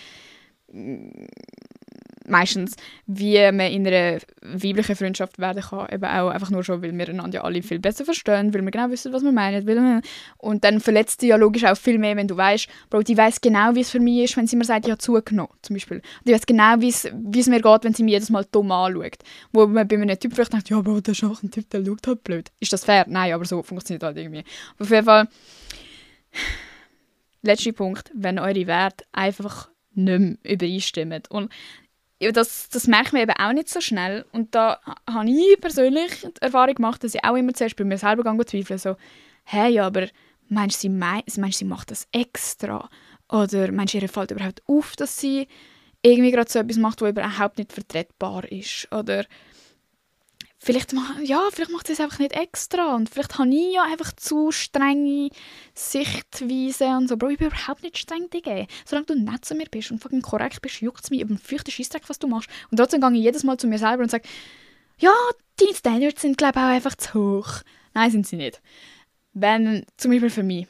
meistens, wie man in einer weiblichen Freundschaft werden kann, eben auch einfach nur schon, weil wir einander ja alle viel besser verstehen, weil wir genau wissen, was wir meinen. Weil und dann verletzt sie ja logisch auch viel mehr, wenn du weißt, Bro, die weiß genau, wie es für mich ist, wenn sie mir sagt, ich habe zugenommen, zum Beispiel. Die weiß genau, wie es mir geht, wenn sie mich jedes Mal dumm anschaut. Wo man bei einem Typ vielleicht denkt, ja, Bro, der ist auch ein Typ, der schaut halt blöd. Ist das fair? Nein, aber so funktioniert halt irgendwie. Auf jeden Fall, letzter Punkt, wenn eure Werte einfach nicht mehr übereinstimmen. Und das, das merkt man eben auch nicht so schnell. Und da habe ich persönlich die Erfahrung gemacht, dass ich auch immer zuerst bei mir selber zweifle, so, hey, aber meinst du, sie, meinst, meinst, sie macht das extra? Oder meinst du, ihr fällt überhaupt auf, dass sie irgendwie gerade so etwas macht, was überhaupt nicht vertretbar ist. Oder vielleicht, ja, vielleicht macht sie es einfach nicht extra. Und vielleicht habe ich ja einfach zu strenge Sichtweise und so. Bro, ich bin überhaupt nicht streng, Digga. Solange du nett zu mir bist und fucking korrekt bist, juckt es mich über den feuchten Scheissdreck, was du machst. Und trotzdem gehe ich jedes Mal zu mir selber und sage, ja, deine Standards sind, glaube ich, auch einfach zu hoch. Nein, sind sie nicht. Wenn, zum Beispiel für mich,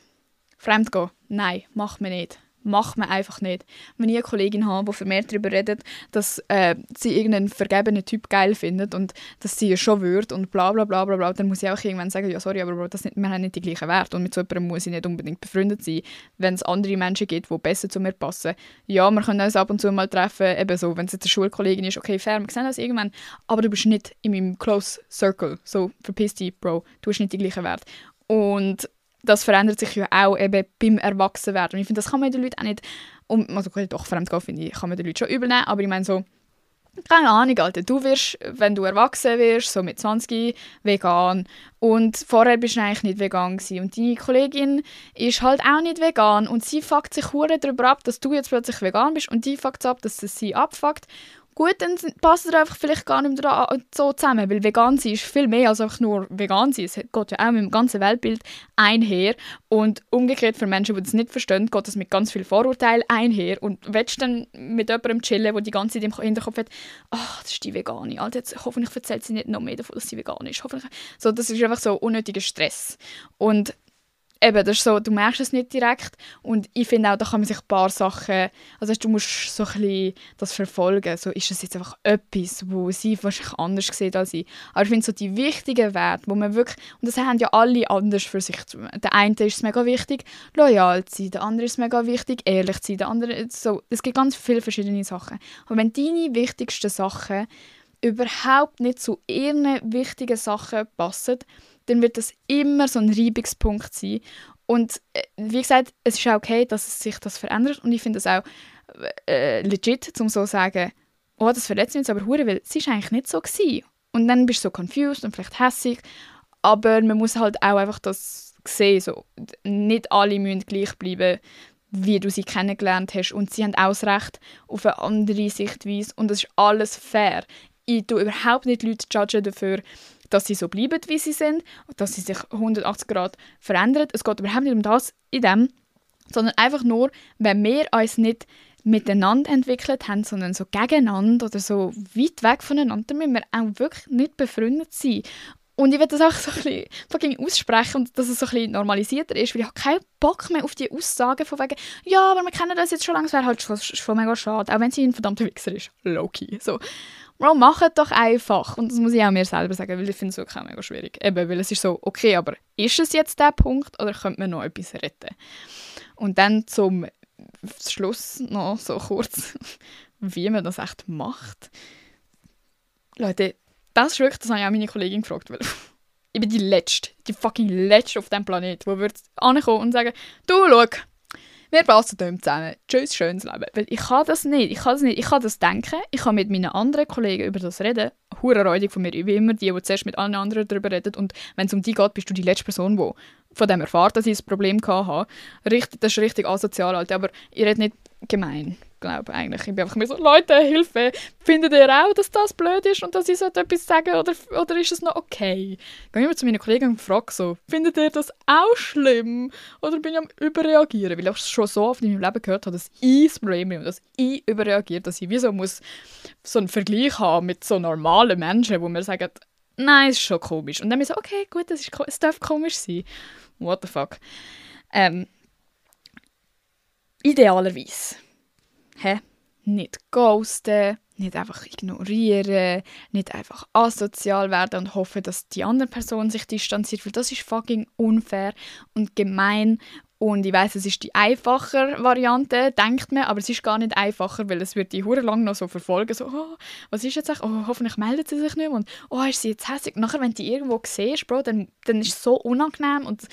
fremd gehen, nein, macht man nicht macht man einfach nicht. Wenn ich eine Kollegin habe, die vermehrt darüber redet, dass äh, sie irgendeinen vergebenen Typ geil findet und dass sie es schon wird und bla bla bla bla bla, dann muss ich auch irgendwann sagen, ja sorry, aber Bro, das nicht, wir haben nicht die gleichen Werte und mit so jemandem muss ich nicht unbedingt befreundet sein. Wenn es andere Menschen gibt, die besser zu mir passen, ja, wir können uns ab und zu mal treffen, eben so, wenn es jetzt eine Schulkollegin ist, okay, fair, wir sehen das irgendwann, aber du bist nicht in meinem Close Circle, so verpiss dich, Bro, du hast nicht die gleichen Werte. Und das verändert sich ja auch eben beim Erwachsenwerden. Ich finde, das kann man den Leuten auch nicht, um, also doch, fremdgehen finde ich, kann man den Leuten schon übel nehmen, aber ich meine so, keine Ahnung, Alter, du wirst, wenn du erwachsen wirst, so mit 20, vegan und vorher bist du eigentlich nicht vegan gewesen. und deine Kollegin ist halt auch nicht vegan und sie fuckt sich hure darüber ab, dass du jetzt plötzlich vegan bist und die fuckt ab, dass es sie abfuckt Gut, dann passt ihr einfach vielleicht gar nicht mehr so zusammen, weil vegan sein ist viel mehr als einfach nur vegan sein. Es geht ja auch mit dem ganzen Weltbild einher und umgekehrt für Menschen, die das nicht verstehen, geht das mit ganz viel Vorurteil einher und willst dann mit jemandem chillen, der die ganze Zeit im Hinterkopf hat, ach, das ist die Vegane, Alter, jetzt hoffentlich erzählt sie nicht noch mehr davon, dass sie vegan ist. Hoffentlich. So, das ist einfach so unnötiger Stress. Und eben, das ist so, du merkst es nicht direkt. Und ich finde auch, da kann man sich ein paar Sachen, also du musst so ein bisschen das verfolgen, so ist es jetzt einfach etwas, wo sie wahrscheinlich anders sieht als ich, aber ich finde so die wichtigen Werte, wo man wirklich, und das haben ja alle anders für sich, der eine ist mega wichtig, loyal zu sein, der andere ist mega wichtig, ehrlich zu sein, der andere, so, es gibt ganz viele verschiedene Sachen, aber wenn deine wichtigsten Sachen überhaupt nicht zu ihren wichtigen Sachen passen, dann wird das immer so ein Reibungspunkt sein. Und äh, wie gesagt, es ist auch okay, dass es sich das verändert und ich finde es auch äh, legit, um so zu sagen, oh, das verletzt mich jetzt aber hure, weil es ist eigentlich nicht so gewesen. Und dann bist du so confused und vielleicht hässig, aber man muss halt auch einfach das sehen, so. Nicht alle müssen gleich bleiben, wie du sie kennengelernt hast und sie haben auch das Recht auf eine andere Sichtweise und das ist alles fair. Ich tue überhaupt nicht Leute judgen dafür, dass sie so bleiben, wie sie sind, dass sie sich 180 Grad verändern. Es geht überhaupt nicht um das in dem, sondern einfach nur, wenn wir uns nicht miteinander entwickelt haben, sondern so gegeneinander oder so weit weg voneinander, dann müssen wir auch wirklich nicht befreundet sein. Und ich will das auch so ein bisschen aussprechen und dass es so ein bisschen normalisierter ist, weil ich habe keinen Bock mehr auf die Aussagen von wegen, ja, aber wir kennen das jetzt schon lange, es wäre halt schon, schon mega schade, auch wenn sie ein verdammter Wichser ist. Low-key. So. Bro, mach es doch einfach. Und das muss ich auch mir selber sagen, weil ich finde es wirklich auch mega schwierig. Eben, weil es ist so, okay, aber ist es jetzt der Punkt oder könnte man noch etwas retten? Und dann zum Schluss noch so kurz, wie man das echt macht. Leute, das ist wirklich, das habe ich auch meine Kollegin gefragt, weil ich bin die Letzte, die fucking Letzte auf diesem Planet, die würde ankommen und sagen, du, schau, wir passen hier zusammen. Tschüss, schönes Leben. Weil ich kann das nicht. Ich kann das nicht. Ich kann das denken. Ich kann mit meinen anderen Kollegen über das reden. Hure räudig von mir. Bin immer die, die zuerst mit allen anderen darüber redet. Und wenn es um die geht, bist du die letzte Person, die von dem erfahrt, dass ich ein Problem hatte. Richtig, das ist richtig asozial, Alter. Aber ich rede nicht gemein glaube eigentlich. Ich bin einfach mir so, Leute, Hilfe, findet ihr auch, dass das blöd ist und dass ich so etwas sagen oder, oder ist es noch okay? Ich gehe immer zu meinen Kollegen und frage so, findet ihr das auch schlimm? Oder bin ich am überreagieren? Weil ich schon so oft in meinem Leben gehört habe, dass ich das Problem bin und dass ich überreagiere, dass ich wie so muss so einen Vergleich haben mit so normalen Menschen, wo mir sagen, nein, es ist schon komisch. Und dann bin ich so, okay, gut, das ist, es darf komisch sein. What the fuck. Ähm, idealerweise hä? Nicht ghosten, nicht einfach ignorieren, nicht einfach asozial werden und hoffen, dass die andere Person sich distanziert, weil das ist fucking unfair und gemein und ich weiß, es ist die einfache Variante, denkt man, aber es ist gar nicht einfacher, weil es wird die hure lang noch so verfolgen, so, oh, was ist jetzt eigentlich, oh, hoffentlich meldet sie sich nicht mehr und oh, ist sie jetzt hässlich. Nachher, wenn du die irgendwo siehst, Bro, dann, dann ist es so unangenehm und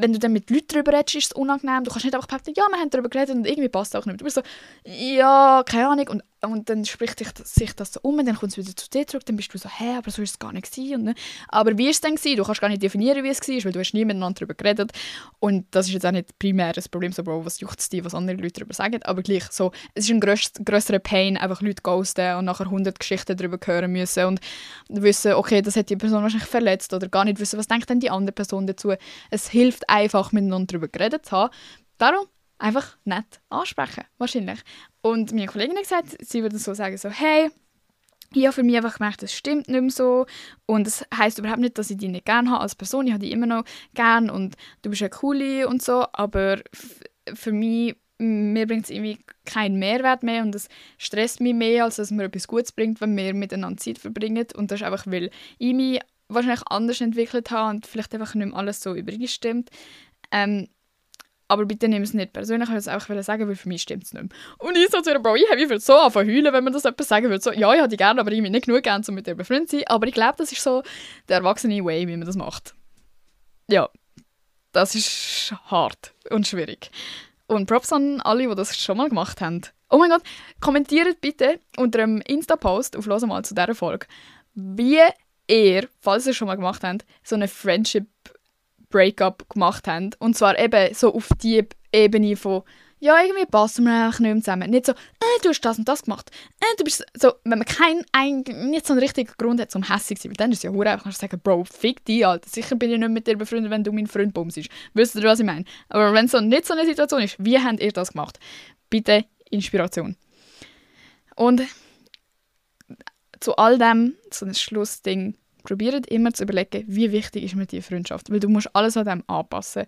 wenn du dann mit Leuten darüber redest, ist es unangenehm. Du kannst nicht einfach behaupten, ja, wir haben darüber geredet und irgendwie passt es auch nicht. Du bist so, ja, keine Ahnung. Und und dann spricht sich das, sich das so um, dann kommt es wieder zu dir zurück, dann bist du so, hä, aber so ist es gar nicht gewesen. Und, ne? Aber wie ist es denn gewesen? Du kannst gar nicht definieren, wie es war, weil du hast nie miteinander darüber geredet. Und das ist jetzt auch nicht primär das Problem, so, Bro, was juckt es dich, was andere Leute darüber sagen. Aber gleich so, es ist ein grösserer Pain, einfach Leute ghosten und nachher 100 Geschichten darüber hören müssen und wissen, okay, das hat die Person wahrscheinlich verletzt oder gar nicht wissen, was denkt denn die andere Person dazu. Es hilft einfach, miteinander darüber geredet zu haben. Darum einfach nett ansprechen, wahrscheinlich. Und meine Kollegin hat gesagt, sie würde so sagen, so, hey, ich habe für mich einfach gemerkt, das stimmt nicht mehr so. Und das heisst überhaupt nicht, dass ich dich nicht gerne habe als Person. Ich habe dich immer noch gern und du bist eine coole und so. Aber für mich, mir bringt es irgendwie keinen Mehrwert mehr und es stresst mich mehr, als dass mir etwas Gutes bringt, wenn wir miteinander Zeit verbringen. Und das ist einfach, weil ich mich wahrscheinlich anders entwickelt habe und vielleicht einfach nicht mehr alles so übereinstimmt. Ähm, aber bitte nimm es nicht persönlich, ich es einfach sagen, weil für mich stimmt es nicht mehr. Und ich so zu ihr, Bro, ich habe so anfangen heulen, wenn man das etwas sagen würde. So, ja, ich die gerne, aber ich bin nicht genug gern, um mit ihr befreundet zu sein. Aber ich glaube, das ist so der erwachsene Way, wie man das macht. Ja, das ist hart und schwierig. Und Props an alle, die das schon mal gemacht haben. Oh mein Gott, kommentiert bitte unter einem Insta-Post auf «Los mal» zu dieser Folge, wie ihr, falls ihr es schon mal gemacht habt, so eine Friendship Breakup gemacht haben. Und zwar eben so auf die Ebene von, ja, irgendwie passen wir einfach nicht mehr zusammen. Nicht so, äh, du hast das und das gemacht. Äh, du bist so, wenn man keinen, ein, nicht so einen richtigen Grund hat, um hässlich zu sein, weil dann ist es ja hure einfach, kannst du sagen, Bro, fick dich, Alter. Sicher bin ich nicht mit dir befreundet, wenn du mein Freund bumst. Wisst ihr, was ich meine? Aber wenn es so nicht so eine Situation ist, wie habt ihr das gemacht? Bitte Inspiration. Und zu all dem, so ein Schlussding, probiert immer zu überlegen, wie wichtig ist mir diese Freundschaft, weil du musst alles an dem anpassen.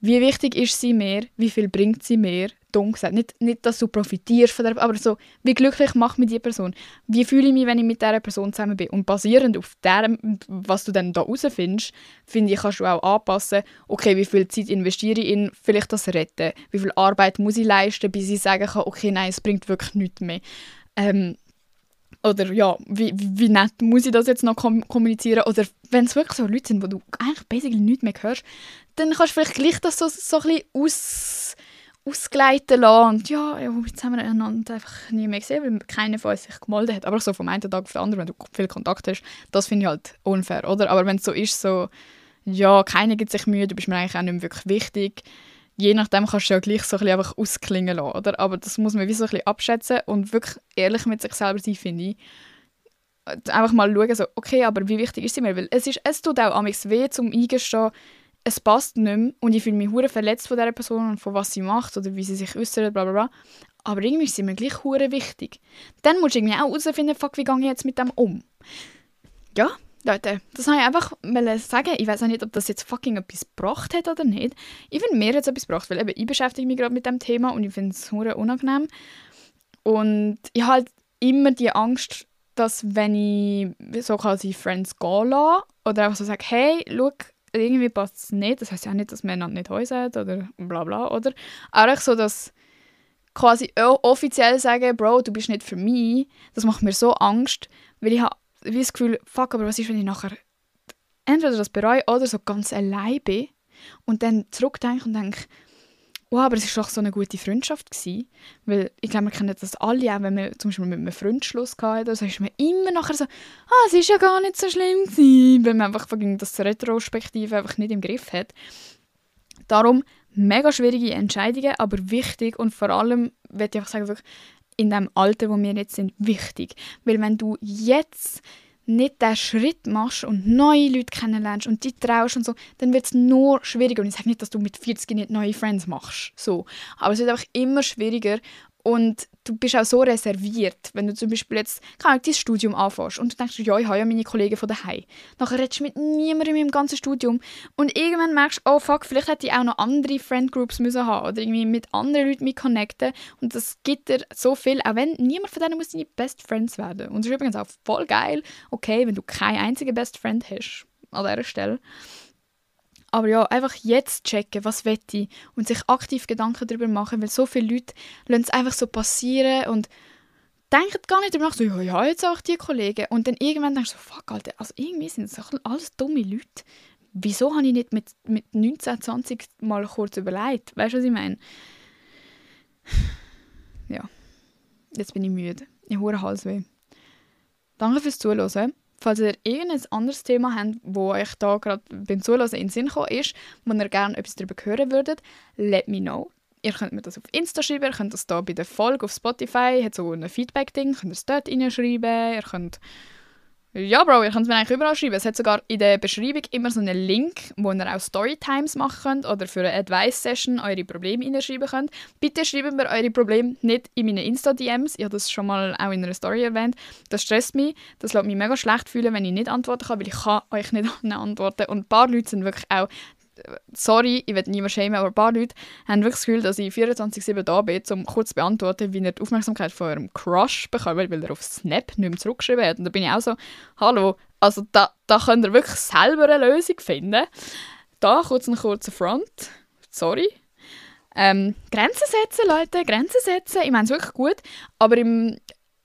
Wie wichtig ist sie mir? Wie viel bringt sie mir? Dumm gesagt. Nicht, nicht, dass du profitierst von der, aber so, wie glücklich macht mich diese Person? Wie fühle ich mich, wenn ich mit dieser Person zusammen bin? Und basierend auf dem, was du dann da herausfindest, finde ich, kannst du auch anpassen, okay, wie viel Zeit investiere ich in vielleicht das Retten? Wie viel Arbeit muss ich leisten, bis ich sagen kann, okay, nein, es bringt wirklich nichts mehr. Ähm, oder ja, wie, wie nett muss ich das jetzt noch kommunizieren? Oder wenn es wirklich so Leute sind, wo du eigentlich basically nichts mehr hörst, dann kannst du vielleicht gleich das so, so ein bisschen aus, ausgleiten lassen. Und ja, ja, jetzt haben wir einander einfach nie mehr gesehen, weil keiner von uns sich gemeldet hat. Aber so vom einen Tag auf den anderen, wenn du viel Kontakt hast, das finde ich halt unfair, oder? Aber wenn es so ist, so, ja, keiner gibt sich Mühe, du bist mir eigentlich auch nicht wirklich wichtig, je nachdem kannst du ja gleich so ein einfach ausklingen lassen, oder? Aber das muss man wie so ein bisschen abschätzen und wirklich ehrlich mit sich selber sein, finde ich. Einfach mal schauen, so, okay, aber wie wichtig ist sie mir? Weil es, ist, es tut auch amigs weh, zum Eingestehen, es passt nicht mehr und ich fühle mich hure verletzt von dieser Person und von was sie macht oder wie sie sich äußert, bla bla bla. Aber irgendwie sie mir gleich hure wichtig. Dann musst du irgendwie auch herausfinden, fuck, wie gehe ich jetzt mit dem um? Ja, Leute, das wollte ich einfach sagen. Ich weiß auch nicht, ob das jetzt fucking etwas gebracht hat oder nicht. Ich finde, mir hat es etwas gebracht, weil eben, ich beschäftige mich gerade mit dem Thema und ich finde es sehr unangenehm. Und ich habe halt immer die Angst, dass wenn ich so quasi Friends gehen lasse oder einfach so sage, hey, schau, irgendwie passt es nicht, das heißt ja nicht, dass wir einander nicht häusen oder bla bla, oder? Auch so, dass quasi offiziell sagen, Bro, du bist nicht für mich, das macht mir so Angst, weil ich habe wie das Gefühl, fuck, aber was ist, wenn ich nachher entweder das bereue oder so ganz allein bin und dann zurückdenke und denke, wow, aber es war doch so eine gute Freundschaft gewesen. Weil ich glaube, wir kennen das alle, auch wenn wir zum Beispiel mit einem Freund Schluss hatten, so ist man immer nachher so, ah, es ist ja gar nicht so schlimm gewesen, weil man einfach das Retrospektive einfach nicht im Griff hat. Darum mega schwierige Entscheidungen, aber wichtig und vor allem, würde ich einfach sagen, wirklich, in dem Alter, wo wir jetzt sind, wichtig. Weil wenn du jetzt nicht diesen Schritt machst und neue Leute kennenlernst und die traust und so, dann wird es nur schwieriger. Und ich sage nicht, dass du mit 40 nicht neue Friends machst, so. aber es wird einfach immer schwieriger und du bist auch so reserviert, wenn du zum Beispiel jetzt kann dein Studium anfängst und du denkst, ja, ich habe ja meine Kollegen von daheim. Nachher redest du mit niemandem meinem ganzen Studium und irgendwann merkst du, oh fuck, vielleicht hätte ich auch noch andere Friendgroups müssen haben oder irgendwie mit anderen Leuten mich connecten und das gibt dir so viel, auch wenn niemand von denen muss deine Best Friends werden. Und das ist übrigens auch voll geil, okay, wenn du keinen einzigen Best Friend hast an dieser Stelle. Aber ja, einfach jetzt checken, was will ich und sich aktiv Gedanken darüber machen, weil so viele Leute lassen es einfach so passieren und denken gar nicht darüber nach, so, ja, ja, jetzt auch die Kollegen. Und dann irgendwann denkst du so, fuck, Alter, also irgendwie sind das alles dumme Leute. Wieso habe ich nicht mit, mit 19, 20 mal kurz überlegt? Weißt du, was ich meine? Ja, jetzt bin ich müde. Ich habe Halsweh. Danke fürs Zuhören. Falls ihr irgendein anderes Thema habt, wo euch da gerade beim Zuhören in den Sinn gekommen ist, wo ihr gerne etwas darüber hören würdet, let me know. Ihr könnt mir das auf Insta schreiben, ihr könnt das da bei der Folge auf Spotify, hat so ein Feedback-Ding, könnt ihr es dort reinschreiben, ihr könnt ja, Bro, ihr könnt es mir eigentlich überall schreiben. Es hat sogar in der Beschreibung immer so einen Link, wo ihr auch Storytimes machen könnt oder für eine Advice-Session eure Probleme hineinschreiben könnt. Bitte schreibt mir eure Probleme nicht in meine Insta-DMs. Ich habe das schon mal auch in einer Story erwähnt. Das stresst mich. Das lässt mich mega schlecht fühlen, wenn ich nicht antworten kann, weil ich kann euch nicht antworten Und ein paar Leute sind wirklich auch sorry, ich will niemand schämen, aber ein paar Leute haben wirklich das Gefühl, dass ich 24-7 da bin, um kurz zu beantworten, wie er die Aufmerksamkeit von eurem Crush bekommt, weil er auf Snap nicht mehr zurückgeschrieben hat. Und da bin ich auch so, hallo, also da, da könnt ihr wirklich selber eine Lösung finden. Da kurz ein kurzer Front, sorry. Ähm, Grenzen setzen, Leute, Grenzen setzen. Ich meine es wirklich gut, aber im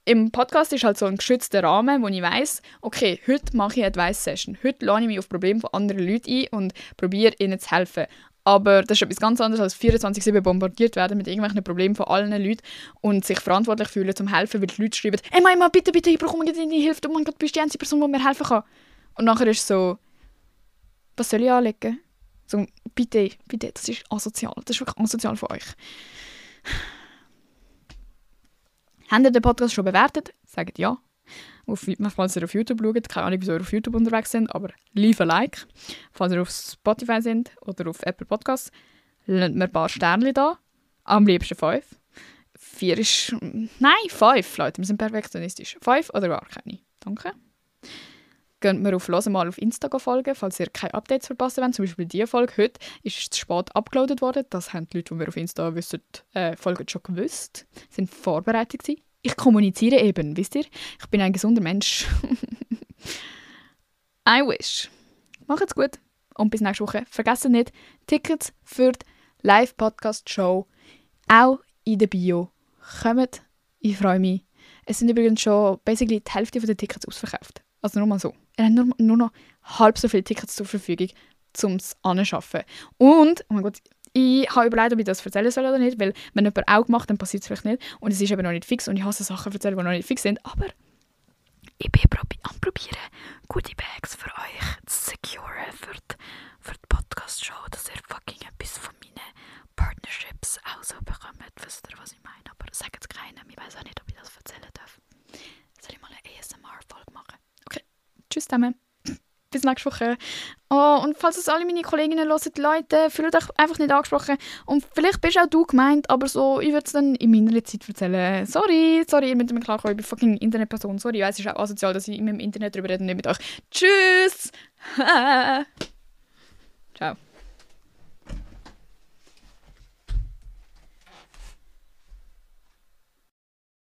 im Podcast ist halt so ein geschützter Rahmen, wo ich weiß, okay, heute mache ich eine Advice-Session. Heute lade ich mich auf Probleme von anderen Leuten ein und probiere ihnen zu helfen. Aber das ist etwas ganz anderes als 24-7 bombardiert werden mit irgendwelchen Problemen von allen Leuten und sich verantwortlich fühlen zum helfen, weil die Leute schreiben, «Ey, Mama, bitte, bitte, ich brauche unbedingt deine Hilfe, oh mein Gott, du bist die einzige Person, die mir helfen kann.» Und nachher ist es so, «Was soll ich anlegen?» So, «Bitte, bitte, das ist asozial, das ist wirklich asozial von euch.» Habt ihr den Podcast schon bewertet? Sagt ja. Auf, falls ihr auf YouTube schaut, keine Ahnung, wieso ihr auf YouTube unterwegs sind, aber leave ein Like. Falls ihr auf Spotify sind oder auf Apple Podcasts, lasst mir ein paar Sterne da. Am liebsten fünf. Vier ist... Nein, fünf, Leute. Wir sind perfektionistisch. Fünf oder gar keine. Danke. Könnt mir auf «Hören mal» auf Insta folgen, falls ihr keine Updates verpassen wollt. Zum Beispiel diese Folge heute ist zu spät abgeloadet worden. Das haben die Leute, die wir auf Insta wissen, äh, Folge schon gewusst. sind vorbereitet gewesen. Ich kommuniziere eben, wisst ihr? Ich bin ein gesunder Mensch. I wish. Macht's gut und bis nächste Woche. Vergesst nicht, Tickets für die Live-Podcast-Show auch in der Bio. Kommt, ich freue mich. Es sind übrigens schon basically die Hälfte der Tickets ausverkauft. Also nur mal so. Ihr habt nur, nur noch halb so viele Tickets zur Verfügung, um es anzuschaffen. Und, oh mein Gott, ich habe überlegt, ob ich das erzählen soll oder nicht, weil wenn jemand auch macht, dann passiert es vielleicht nicht. Und es ist eben noch nicht fix und ich hasse Sachen erzählen, die noch nicht fix sind. Aber ich bin am probieren, gute Bags für euch zu securen für die, für die Podcast-Show, dass ihr fucking etwas von meinen Partnerships auch so bekommt. Wisst ihr, was ich meine? Aber sagt es keinem. Ich weiß auch nicht, ob ich das erzählen darf. Soll ich mal eine ASMR-Folge machen? Tschüss zusammen. Bis nächste Woche. Oh, und falls es alle meine Kolleginnen hören, Leute, fühlt euch einfach nicht angesprochen. Und vielleicht bist auch du gemeint, aber so, ich würde es dann in meiner Zeit erzählen. Sorry, sorry, ihr müsst mir klar kommen, ich bin fucking Internetperson. Sorry, ich weiß, es ist auch asozial, dass ich im Internet darüber rede und nicht mit euch. Tschüss! Ciao.